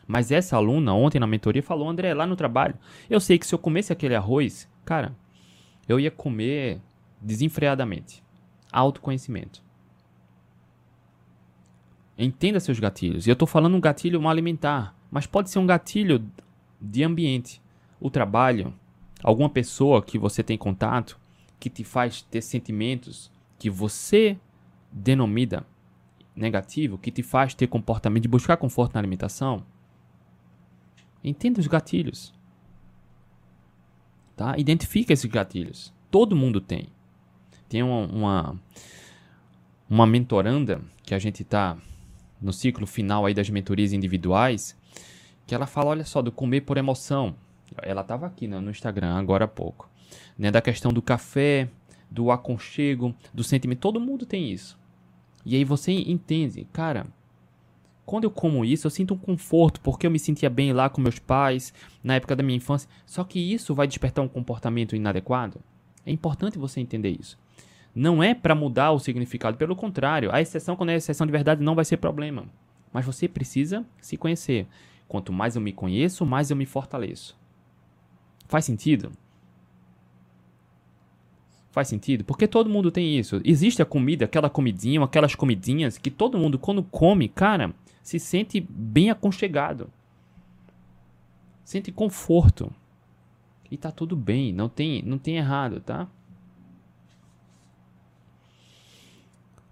Mas essa aluna ontem na mentoria falou, André, lá no trabalho, eu sei que se eu comesse aquele arroz, cara, eu ia comer desenfreadamente. Autoconhecimento. Entenda seus gatilhos. E eu estou falando um gatilho mal alimentar, mas pode ser um gatilho de ambiente. O trabalho, alguma pessoa que você tem contato, que te faz ter sentimentos que você denomina negativo, que te faz ter comportamento de buscar conforto na alimentação. Entenda os gatilhos. Tá? Identifica esses gatilhos. Todo mundo tem. Tem uma, uma, uma mentoranda que a gente está no ciclo final aí das mentorias individuais que ela fala, olha só, do comer por emoção. Ela estava aqui né, no Instagram agora há pouco. Né, da questão do café, do aconchego, do sentimento. Todo mundo tem isso. E aí você entende, cara, quando eu como isso, eu sinto um conforto, porque eu me sentia bem lá com meus pais, na época da minha infância. Só que isso vai despertar um comportamento inadequado? É importante você entender isso. Não é para mudar o significado, pelo contrário, a exceção, quando é exceção de verdade, não vai ser problema. Mas você precisa se conhecer. Quanto mais eu me conheço, mais eu me fortaleço. Faz sentido? Faz sentido? Porque todo mundo tem isso. Existe a comida, aquela comidinha, aquelas comidinhas que todo mundo, quando come, cara, se sente bem aconchegado. Sente conforto. E tá tudo bem, não tem, não tem errado, tá?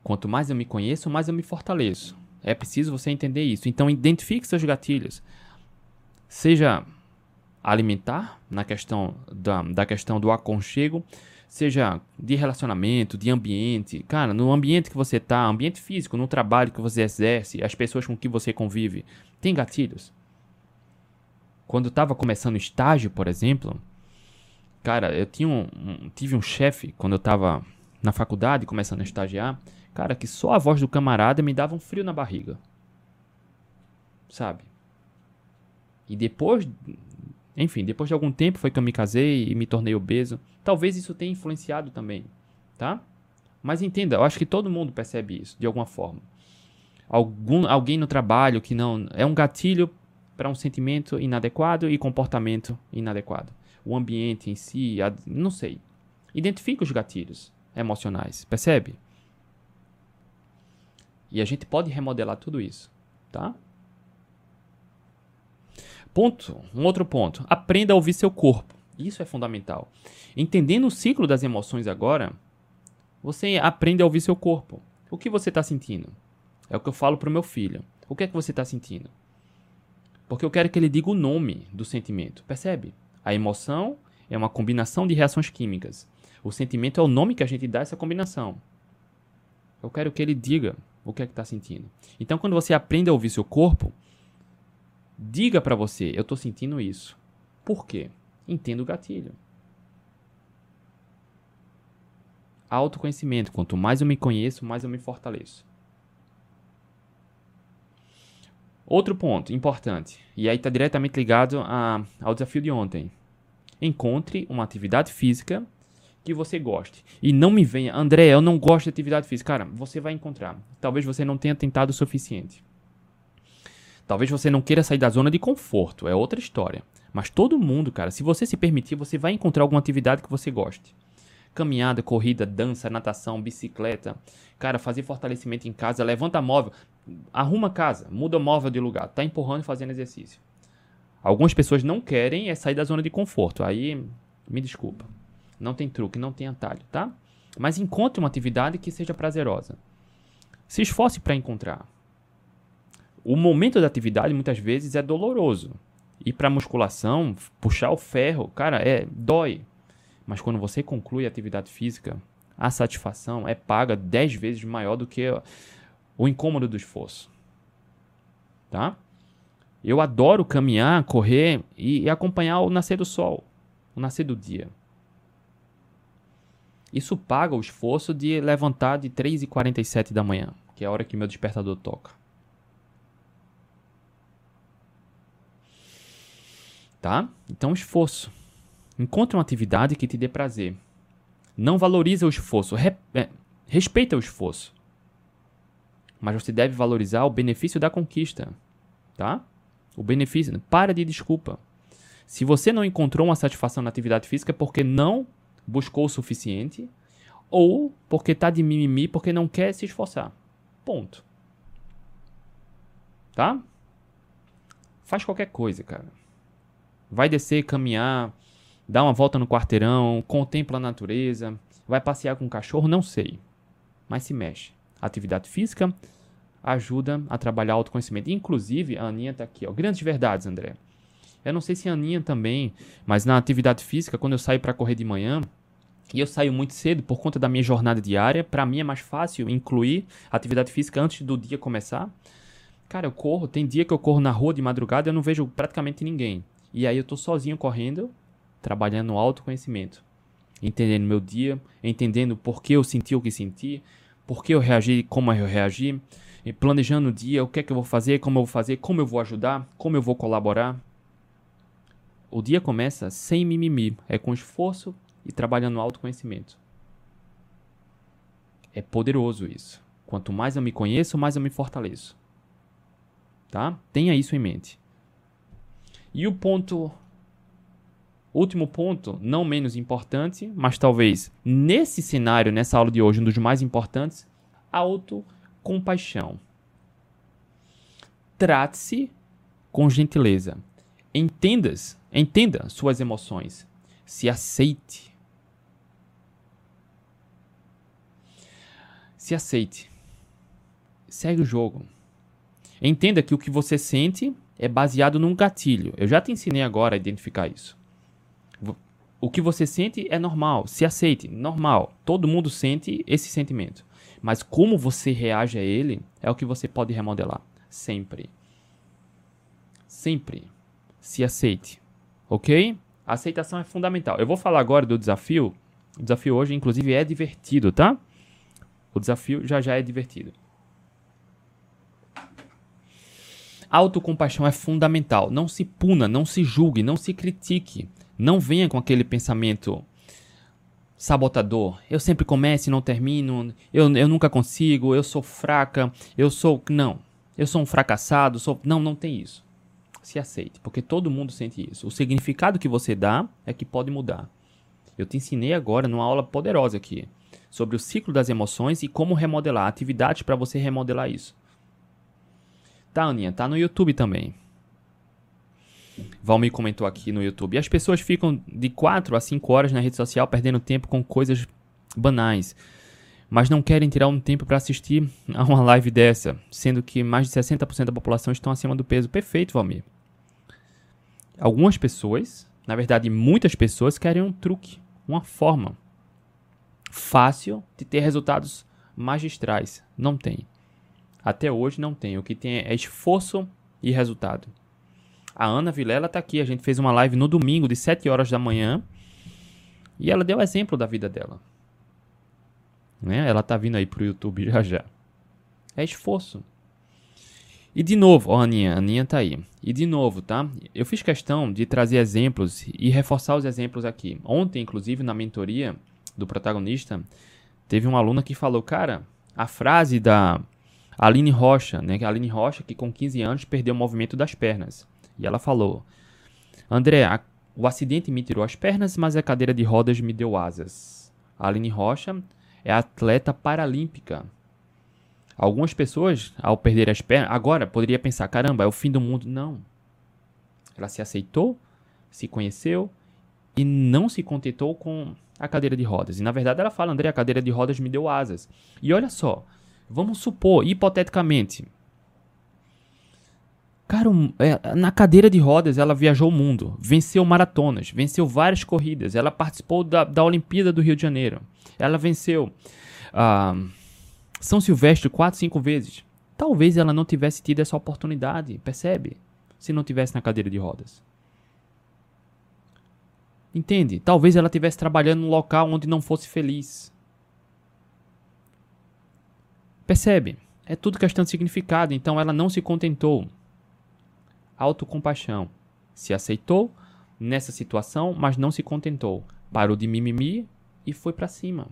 Quanto mais eu me conheço, mais eu me fortaleço. É preciso você entender isso. Então, identifique seus gatilhos. Seja alimentar, na questão da, da questão do aconchego, seja de relacionamento, de ambiente. Cara, no ambiente que você está, ambiente físico, no trabalho que você exerce, as pessoas com que você convive, tem gatilhos. Quando eu estava começando estágio, por exemplo, cara, eu tinha um, um tive um chefe quando eu estava na faculdade começando a estagiar Cara, que só a voz do camarada me dava um frio na barriga. Sabe? E depois, enfim, depois de algum tempo foi que eu me casei e me tornei obeso. Talvez isso tenha influenciado também, tá? Mas entenda, eu acho que todo mundo percebe isso de alguma forma. Algum, alguém no trabalho que não é um gatilho para um sentimento inadequado e comportamento inadequado. O ambiente em si, a, não sei. Identifique os gatilhos emocionais, percebe? E a gente pode remodelar tudo isso, tá? Ponto, um outro ponto. Aprenda a ouvir seu corpo. Isso é fundamental. Entendendo o ciclo das emoções agora, você aprende a ouvir seu corpo. O que você está sentindo? É o que eu falo para o meu filho. O que é que você está sentindo? Porque eu quero que ele diga o nome do sentimento. Percebe? A emoção é uma combinação de reações químicas. O sentimento é o nome que a gente dá a essa combinação. Eu quero que ele diga o que é que está sentindo. Então, quando você aprende a ouvir seu corpo, diga para você: eu estou sentindo isso. Por quê? Entenda o gatilho. Autoconhecimento. Quanto mais eu me conheço, mais eu me fortaleço. Outro ponto importante, e aí está diretamente ligado a, ao desafio de ontem. Encontre uma atividade física que você goste. E não me venha, André, eu não gosto de atividade física. Cara, você vai encontrar. Talvez você não tenha tentado o suficiente. Talvez você não queira sair da zona de conforto, é outra história. Mas todo mundo, cara, se você se permitir, você vai encontrar alguma atividade que você goste. Caminhada, corrida, dança, natação, bicicleta. Cara, fazer fortalecimento em casa, levanta móvel, arruma casa, muda móvel de lugar, tá empurrando e fazendo exercício. Algumas pessoas não querem é sair da zona de conforto. Aí, me desculpa. Não tem truque, não tem atalho, tá? Mas encontre uma atividade que seja prazerosa. Se esforce para encontrar. O momento da atividade muitas vezes é doloroso. E para musculação, puxar o ferro, cara, é dói. Mas quando você conclui a atividade física, a satisfação é paga 10 vezes maior do que o incômodo do esforço. Tá? Eu adoro caminhar, correr e, e acompanhar o nascer do sol, o nascer do dia. Isso paga o esforço de levantar de 3h47 da manhã, que é a hora que meu despertador toca. Tá? Então, esforço. Encontre uma atividade que te dê prazer. Não valoriza o esforço, re, é, respeita o esforço. Mas você deve valorizar o benefício da conquista, tá? O benefício, para de desculpa. Se você não encontrou uma satisfação na atividade física é porque não buscou o suficiente ou porque está de mimimi porque não quer se esforçar. Ponto. Tá? Faz qualquer coisa, cara. Vai descer, caminhar, dá uma volta no quarteirão, contempla a natureza, vai passear com o cachorro, não sei. Mas se mexe. Atividade física ajuda a trabalhar autoconhecimento. Inclusive, a Aninha tá aqui, ó. Grandes verdades, André. Eu não sei se a Aninha também, mas na atividade física, quando eu saio para correr de manhã, e eu saio muito cedo por conta da minha jornada diária, para mim é mais fácil incluir atividade física antes do dia começar. Cara, eu corro, tem dia que eu corro na rua de madrugada e eu não vejo praticamente ninguém. E aí eu tô sozinho correndo, trabalhando no autoconhecimento, entendendo meu dia, entendendo por que eu senti o que senti, por que eu reagi como eu reagi, planejando o dia, o que é que eu vou fazer, como eu vou fazer, como eu vou ajudar, como eu vou colaborar. O dia começa sem mimimi, é com esforço e trabalhando no autoconhecimento. É poderoso isso. Quanto mais eu me conheço, mais eu me fortaleço. Tá? Tenha isso em mente. E o ponto último ponto, não menos importante, mas talvez nesse cenário, nessa aula de hoje, um dos mais importantes, auto compaixão. Trate-se com gentileza. Entendas, entenda suas emoções. Se aceite. Se aceite. Segue o jogo. Entenda que o que você sente é baseado num gatilho. Eu já te ensinei agora a identificar isso. O que você sente é normal. Se aceite, normal. Todo mundo sente esse sentimento. Mas como você reage a ele é o que você pode remodelar. Sempre. Sempre. Se aceite. Ok? A aceitação é fundamental. Eu vou falar agora do desafio. O desafio hoje, inclusive, é divertido, tá? O desafio já já é divertido. Autocompaixão é fundamental. Não se puna, não se julgue, não se critique. Não venha com aquele pensamento sabotador. Eu sempre começo e não termino. Eu, eu nunca consigo. Eu sou fraca. Eu sou. Não. Eu sou um fracassado. Sou... Não, não tem isso. Se aceite, porque todo mundo sente isso. O significado que você dá é que pode mudar. Eu te ensinei agora numa aula poderosa aqui sobre o ciclo das emoções e como remodelar atividades para você remodelar isso. Tá, Aninha? Tá no YouTube também. Valmir comentou aqui no YouTube. As pessoas ficam de 4 a 5 horas na rede social perdendo tempo com coisas banais, mas não querem tirar um tempo para assistir a uma live dessa, sendo que mais de 60% da população estão acima do peso. Perfeito, Valmir. Algumas pessoas, na verdade muitas pessoas, querem um truque, uma forma fácil de ter resultados magistrais. Não tem. Até hoje não tem. O que tem é esforço e resultado. A Ana Vilela tá aqui. A gente fez uma live no domingo, de 7 horas da manhã. E ela deu exemplo da vida dela. Né? Ela tá vindo aí pro YouTube já já. É esforço. E de novo, ó, Aninha, a Aninha tá aí. E de novo, tá? Eu fiz questão de trazer exemplos e reforçar os exemplos aqui. Ontem, inclusive, na mentoria do protagonista, teve uma aluna que falou, cara, a frase da Aline Rocha, né? A Aline Rocha, que com 15 anos perdeu o movimento das pernas. E ela falou: André, a, o acidente me tirou as pernas, mas a cadeira de rodas me deu asas. A Aline Rocha é atleta paralímpica. Algumas pessoas, ao perder as pernas, agora poderia pensar: caramba, é o fim do mundo. Não. Ela se aceitou, se conheceu e não se contentou com a cadeira de rodas. E na verdade ela fala: André, a cadeira de rodas me deu asas. E olha só, vamos supor, hipoteticamente, Cara, é, na cadeira de rodas ela viajou o mundo, venceu maratonas, venceu várias corridas, ela participou da, da Olimpíada do Rio de Janeiro, ela venceu uh, São Silvestre quatro, cinco vezes. Talvez ela não tivesse tido essa oportunidade, percebe? Se não tivesse na cadeira de rodas. Entende? Talvez ela estivesse trabalhando num local onde não fosse feliz. Percebe? É tudo questão de significado, então ela não se contentou autocompaixão. Se aceitou nessa situação, mas não se contentou. Parou de mimimi e foi para cima.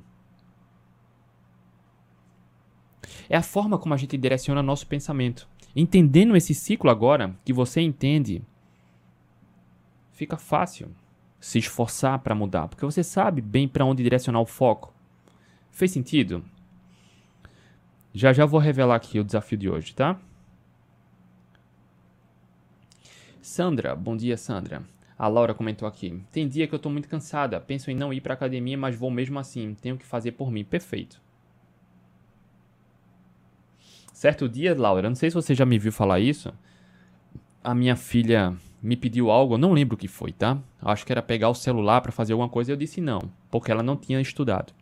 É a forma como a gente direciona nosso pensamento. Entendendo esse ciclo agora, que você entende, fica fácil se esforçar para mudar, porque você sabe bem para onde direcionar o foco. Fez sentido? Já já vou revelar aqui o desafio de hoje, tá? Sandra, bom dia, Sandra. A Laura comentou aqui. Tem dia que eu tô muito cansada, penso em não ir pra academia, mas vou mesmo assim. Tenho que fazer por mim. Perfeito. Certo dia, Laura, não sei se você já me viu falar isso. A minha filha me pediu algo, eu não lembro o que foi, tá? Acho que era pegar o celular para fazer alguma coisa e eu disse não, porque ela não tinha estudado.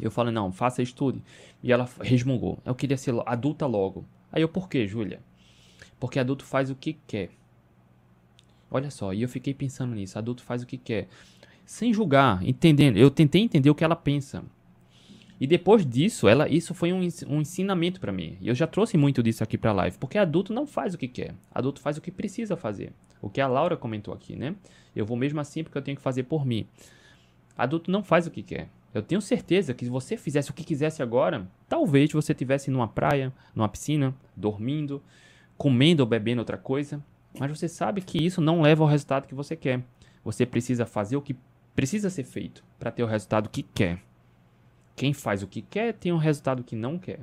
Eu falei, não, faça estude. E ela resmungou. Eu queria ser adulta logo. Aí eu, por quê, Júlia? Porque adulto faz o que quer. Olha só, e eu fiquei pensando nisso. Adulto faz o que quer. Sem julgar, entendendo. Eu tentei entender o que ela pensa. E depois disso, ela, isso foi um, um ensinamento para mim. E eu já trouxe muito disso aqui pra live. Porque adulto não faz o que quer. Adulto faz o que precisa fazer. O que a Laura comentou aqui, né? Eu vou mesmo assim porque eu tenho que fazer por mim. Adulto não faz o que quer. Eu tenho certeza que se você fizesse o que quisesse agora, talvez você estivesse numa praia, numa piscina, dormindo, comendo ou bebendo outra coisa. Mas você sabe que isso não leva ao resultado que você quer. Você precisa fazer o que precisa ser feito para ter o resultado que quer. Quem faz o que quer tem um resultado que não quer.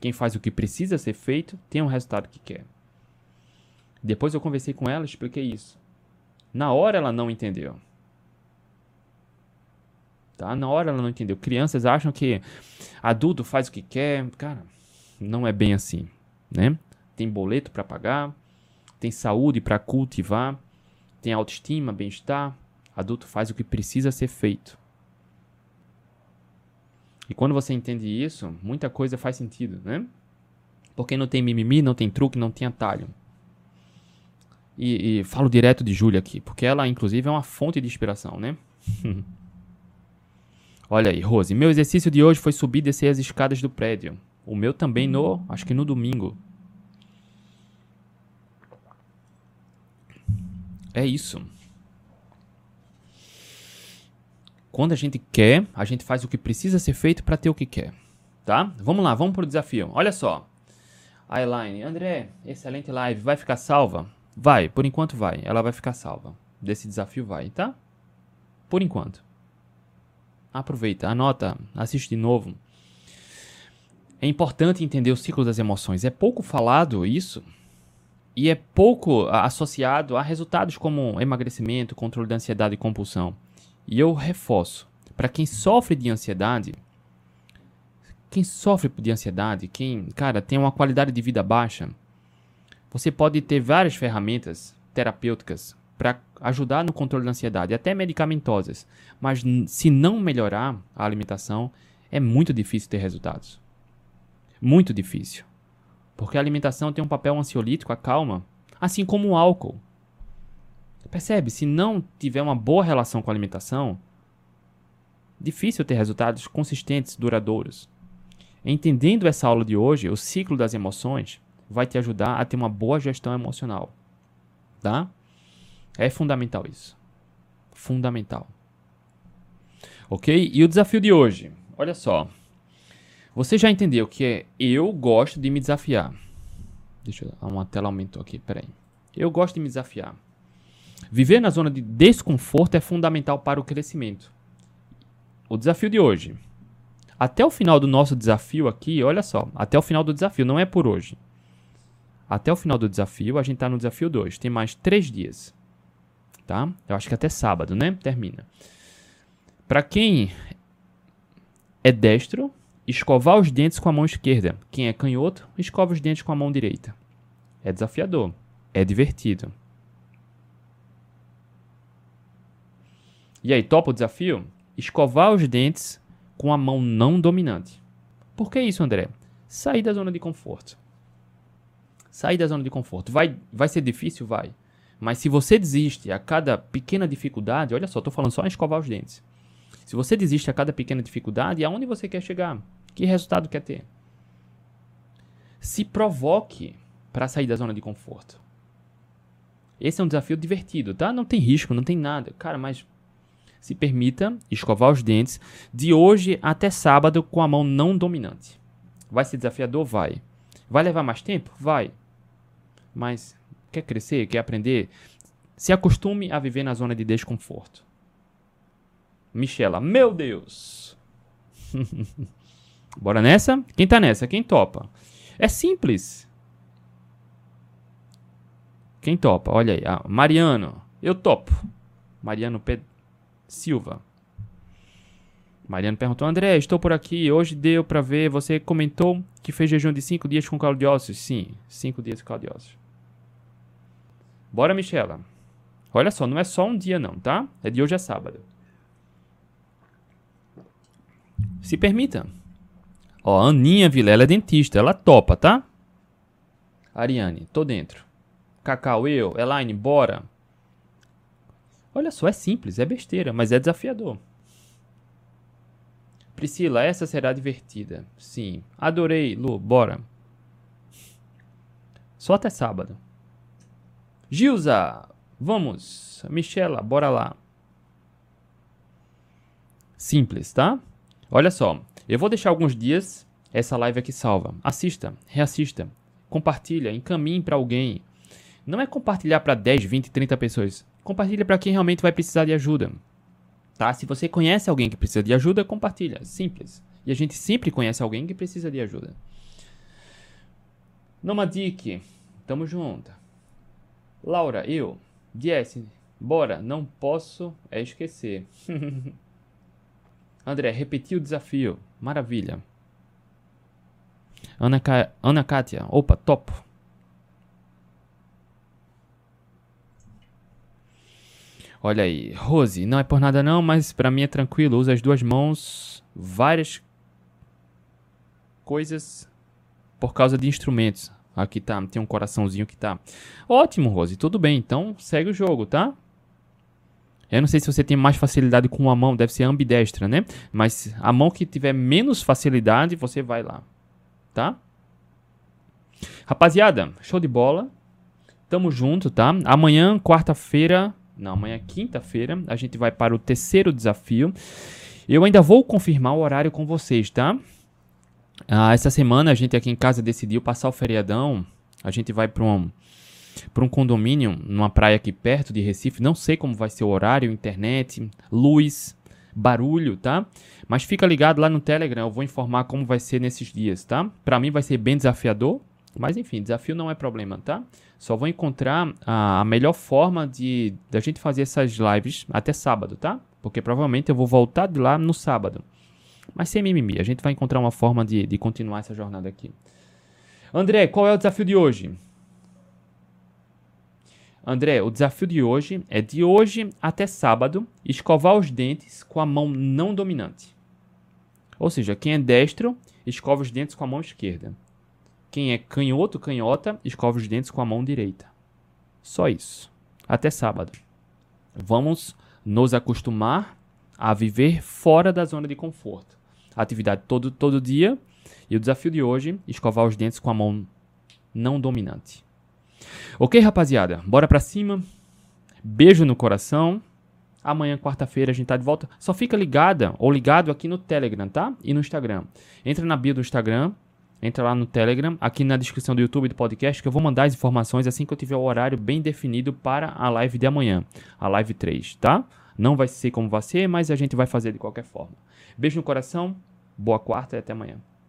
Quem faz o que precisa ser feito tem um resultado que quer. Depois eu conversei com ela, expliquei isso. Na hora ela não entendeu. Tá? Na hora ela não entendeu. Crianças acham que adulto faz o que quer. Cara, não é bem assim, né? Tem boleto para pagar, tem saúde para cultivar, tem autoestima, bem-estar. Adulto faz o que precisa ser feito. E quando você entende isso, muita coisa faz sentido, né? Porque não tem mimimi, não tem truque, não tem atalho. E, e falo direto de Júlia aqui, porque ela, inclusive, é uma fonte de inspiração, né? Olha aí, Rose. Meu exercício de hoje foi subir e descer as escadas do prédio. O meu também no, acho que no domingo. É isso. Quando a gente quer, a gente faz o que precisa ser feito para ter o que quer. Tá? Vamos lá, vamos pro desafio. Olha só. A Elaine, André, excelente live. Vai ficar salva? Vai, por enquanto vai. Ela vai ficar salva. Desse desafio vai, tá? Por enquanto. Aproveita, anota, assiste de novo. É importante entender o ciclo das emoções. É pouco falado isso, e é pouco associado a resultados como emagrecimento, controle da ansiedade e compulsão. E eu reforço, para quem sofre de ansiedade, quem sofre de ansiedade, quem, cara, tem uma qualidade de vida baixa, você pode ter várias ferramentas terapêuticas para ajudar no controle da ansiedade, até medicamentosas. Mas se não melhorar a alimentação, é muito difícil ter resultados. Muito difícil. Porque a alimentação tem um papel ansiolítico, acalma, assim como o álcool. Percebe? Se não tiver uma boa relação com a alimentação, difícil ter resultados consistentes, duradouros. Entendendo essa aula de hoje, o ciclo das emoções vai te ajudar a ter uma boa gestão emocional. Tá? É fundamental isso. Fundamental. Ok? E o desafio de hoje? Olha só. Você já entendeu que é eu gosto de me desafiar. Deixa eu uma tela aumentou aqui, peraí. Eu gosto de me desafiar. Viver na zona de desconforto é fundamental para o crescimento. o desafio de hoje. Até o final do nosso desafio aqui, olha só, até o final do desafio, não é por hoje. Até o final do desafio, a gente está no desafio 2. Tem mais três dias. Tá? Eu acho que até sábado, né? Termina. Para quem é destro, escovar os dentes com a mão esquerda. Quem é canhoto, escova os dentes com a mão direita. É desafiador. É divertido. E aí, topa o desafio? Escovar os dentes com a mão não dominante. Por que isso, André? Sair da zona de conforto. Sair da zona de conforto. Vai, vai ser difícil? Vai. Mas se você desiste a cada pequena dificuldade, olha só, estou falando só em escovar os dentes. Se você desiste a cada pequena dificuldade, aonde você quer chegar? Que resultado quer ter? Se provoque para sair da zona de conforto. Esse é um desafio divertido, tá? Não tem risco, não tem nada. Cara, mas se permita escovar os dentes de hoje até sábado com a mão não dominante. Vai ser desafiador? Vai. Vai levar mais tempo? Vai. Mas quer crescer, quer aprender? Se acostume a viver na zona de desconforto. Michela, meu Deus! Bora nessa? Quem tá nessa? Quem topa? É simples. Quem topa? Olha aí. Ah, Mariano, eu topo. Mariano Pedro. Silva. Mariano perguntou: André, estou por aqui. Hoje deu para ver. Você comentou que fez jejum de 5 dias com caldiose. Sim, 5 dias com caldiose. Bora, Michela. Olha só, não é só um dia, não, tá? É de hoje a sábado. Se permita. Ó, Aninha Vilela é dentista. Ela topa, tá? Ariane, tô dentro. Cacau, eu. Elaine, bora. Olha só, é simples, é besteira, mas é desafiador. Priscila, essa será divertida. Sim. Adorei, Lu, bora. Só até sábado. Gilza, vamos. Michela, bora lá. Simples, tá? Olha só, eu vou deixar alguns dias essa live aqui salva. Assista, reassista, compartilha, encaminhe para alguém. Não é compartilhar para 10, 20, 30 pessoas. Compartilha para quem realmente vai precisar de ajuda. Tá? Se você conhece alguém que precisa de ajuda, compartilha. Simples. E a gente sempre conhece alguém que precisa de ajuda. Nomadic, tamo junto. Laura, eu. Jesse, bora, não posso é esquecer. André, repetir o desafio. Maravilha. Ana, Ca... Ana Kátia, opa, topo. Olha aí, Rose, não é por nada não, mas para mim é tranquilo. Usa as duas mãos, várias coisas por causa de instrumentos. Aqui tá, tem um coraçãozinho que tá. Ótimo, Rose, tudo bem. Então segue o jogo, tá? Eu não sei se você tem mais facilidade com uma mão, deve ser ambidestra, né? Mas a mão que tiver menos facilidade, você vai lá, tá? Rapaziada, show de bola. Tamo junto, tá? Amanhã, quarta-feira, não, amanhã é quinta-feira, a gente vai para o terceiro desafio. Eu ainda vou confirmar o horário com vocês, tá? Ah, essa semana a gente aqui em casa decidiu passar o feriadão. A gente vai para um um condomínio numa praia aqui perto de Recife. Não sei como vai ser o horário, internet, luz, barulho, tá? Mas fica ligado lá no Telegram, eu vou informar como vai ser nesses dias, tá? Para mim vai ser bem desafiador, mas enfim, desafio não é problema, tá? Só vou encontrar a, a melhor forma de da gente fazer essas lives até sábado, tá? Porque provavelmente eu vou voltar de lá no sábado. Mas sem mimimi, a gente vai encontrar uma forma de, de continuar essa jornada aqui. André, qual é o desafio de hoje? André, o desafio de hoje é de hoje até sábado escovar os dentes com a mão não dominante. Ou seja, quem é destro, escova os dentes com a mão esquerda. Quem é canhoto, canhota, escova os dentes com a mão direita. Só isso. Até sábado. Vamos nos acostumar a viver fora da zona de conforto. Atividade todo, todo dia. E o desafio de hoje, escovar os dentes com a mão não dominante. Ok, rapaziada? Bora pra cima. Beijo no coração. Amanhã, quarta-feira, a gente tá de volta. Só fica ligada ou ligado aqui no Telegram, tá? E no Instagram. Entra na bio do Instagram, Entra lá no Telegram, aqui na descrição do YouTube do podcast, que eu vou mandar as informações assim que eu tiver o horário bem definido para a live de amanhã, a live 3, tá? Não vai ser como vai ser, mas a gente vai fazer de qualquer forma. Beijo no coração, boa quarta e até amanhã.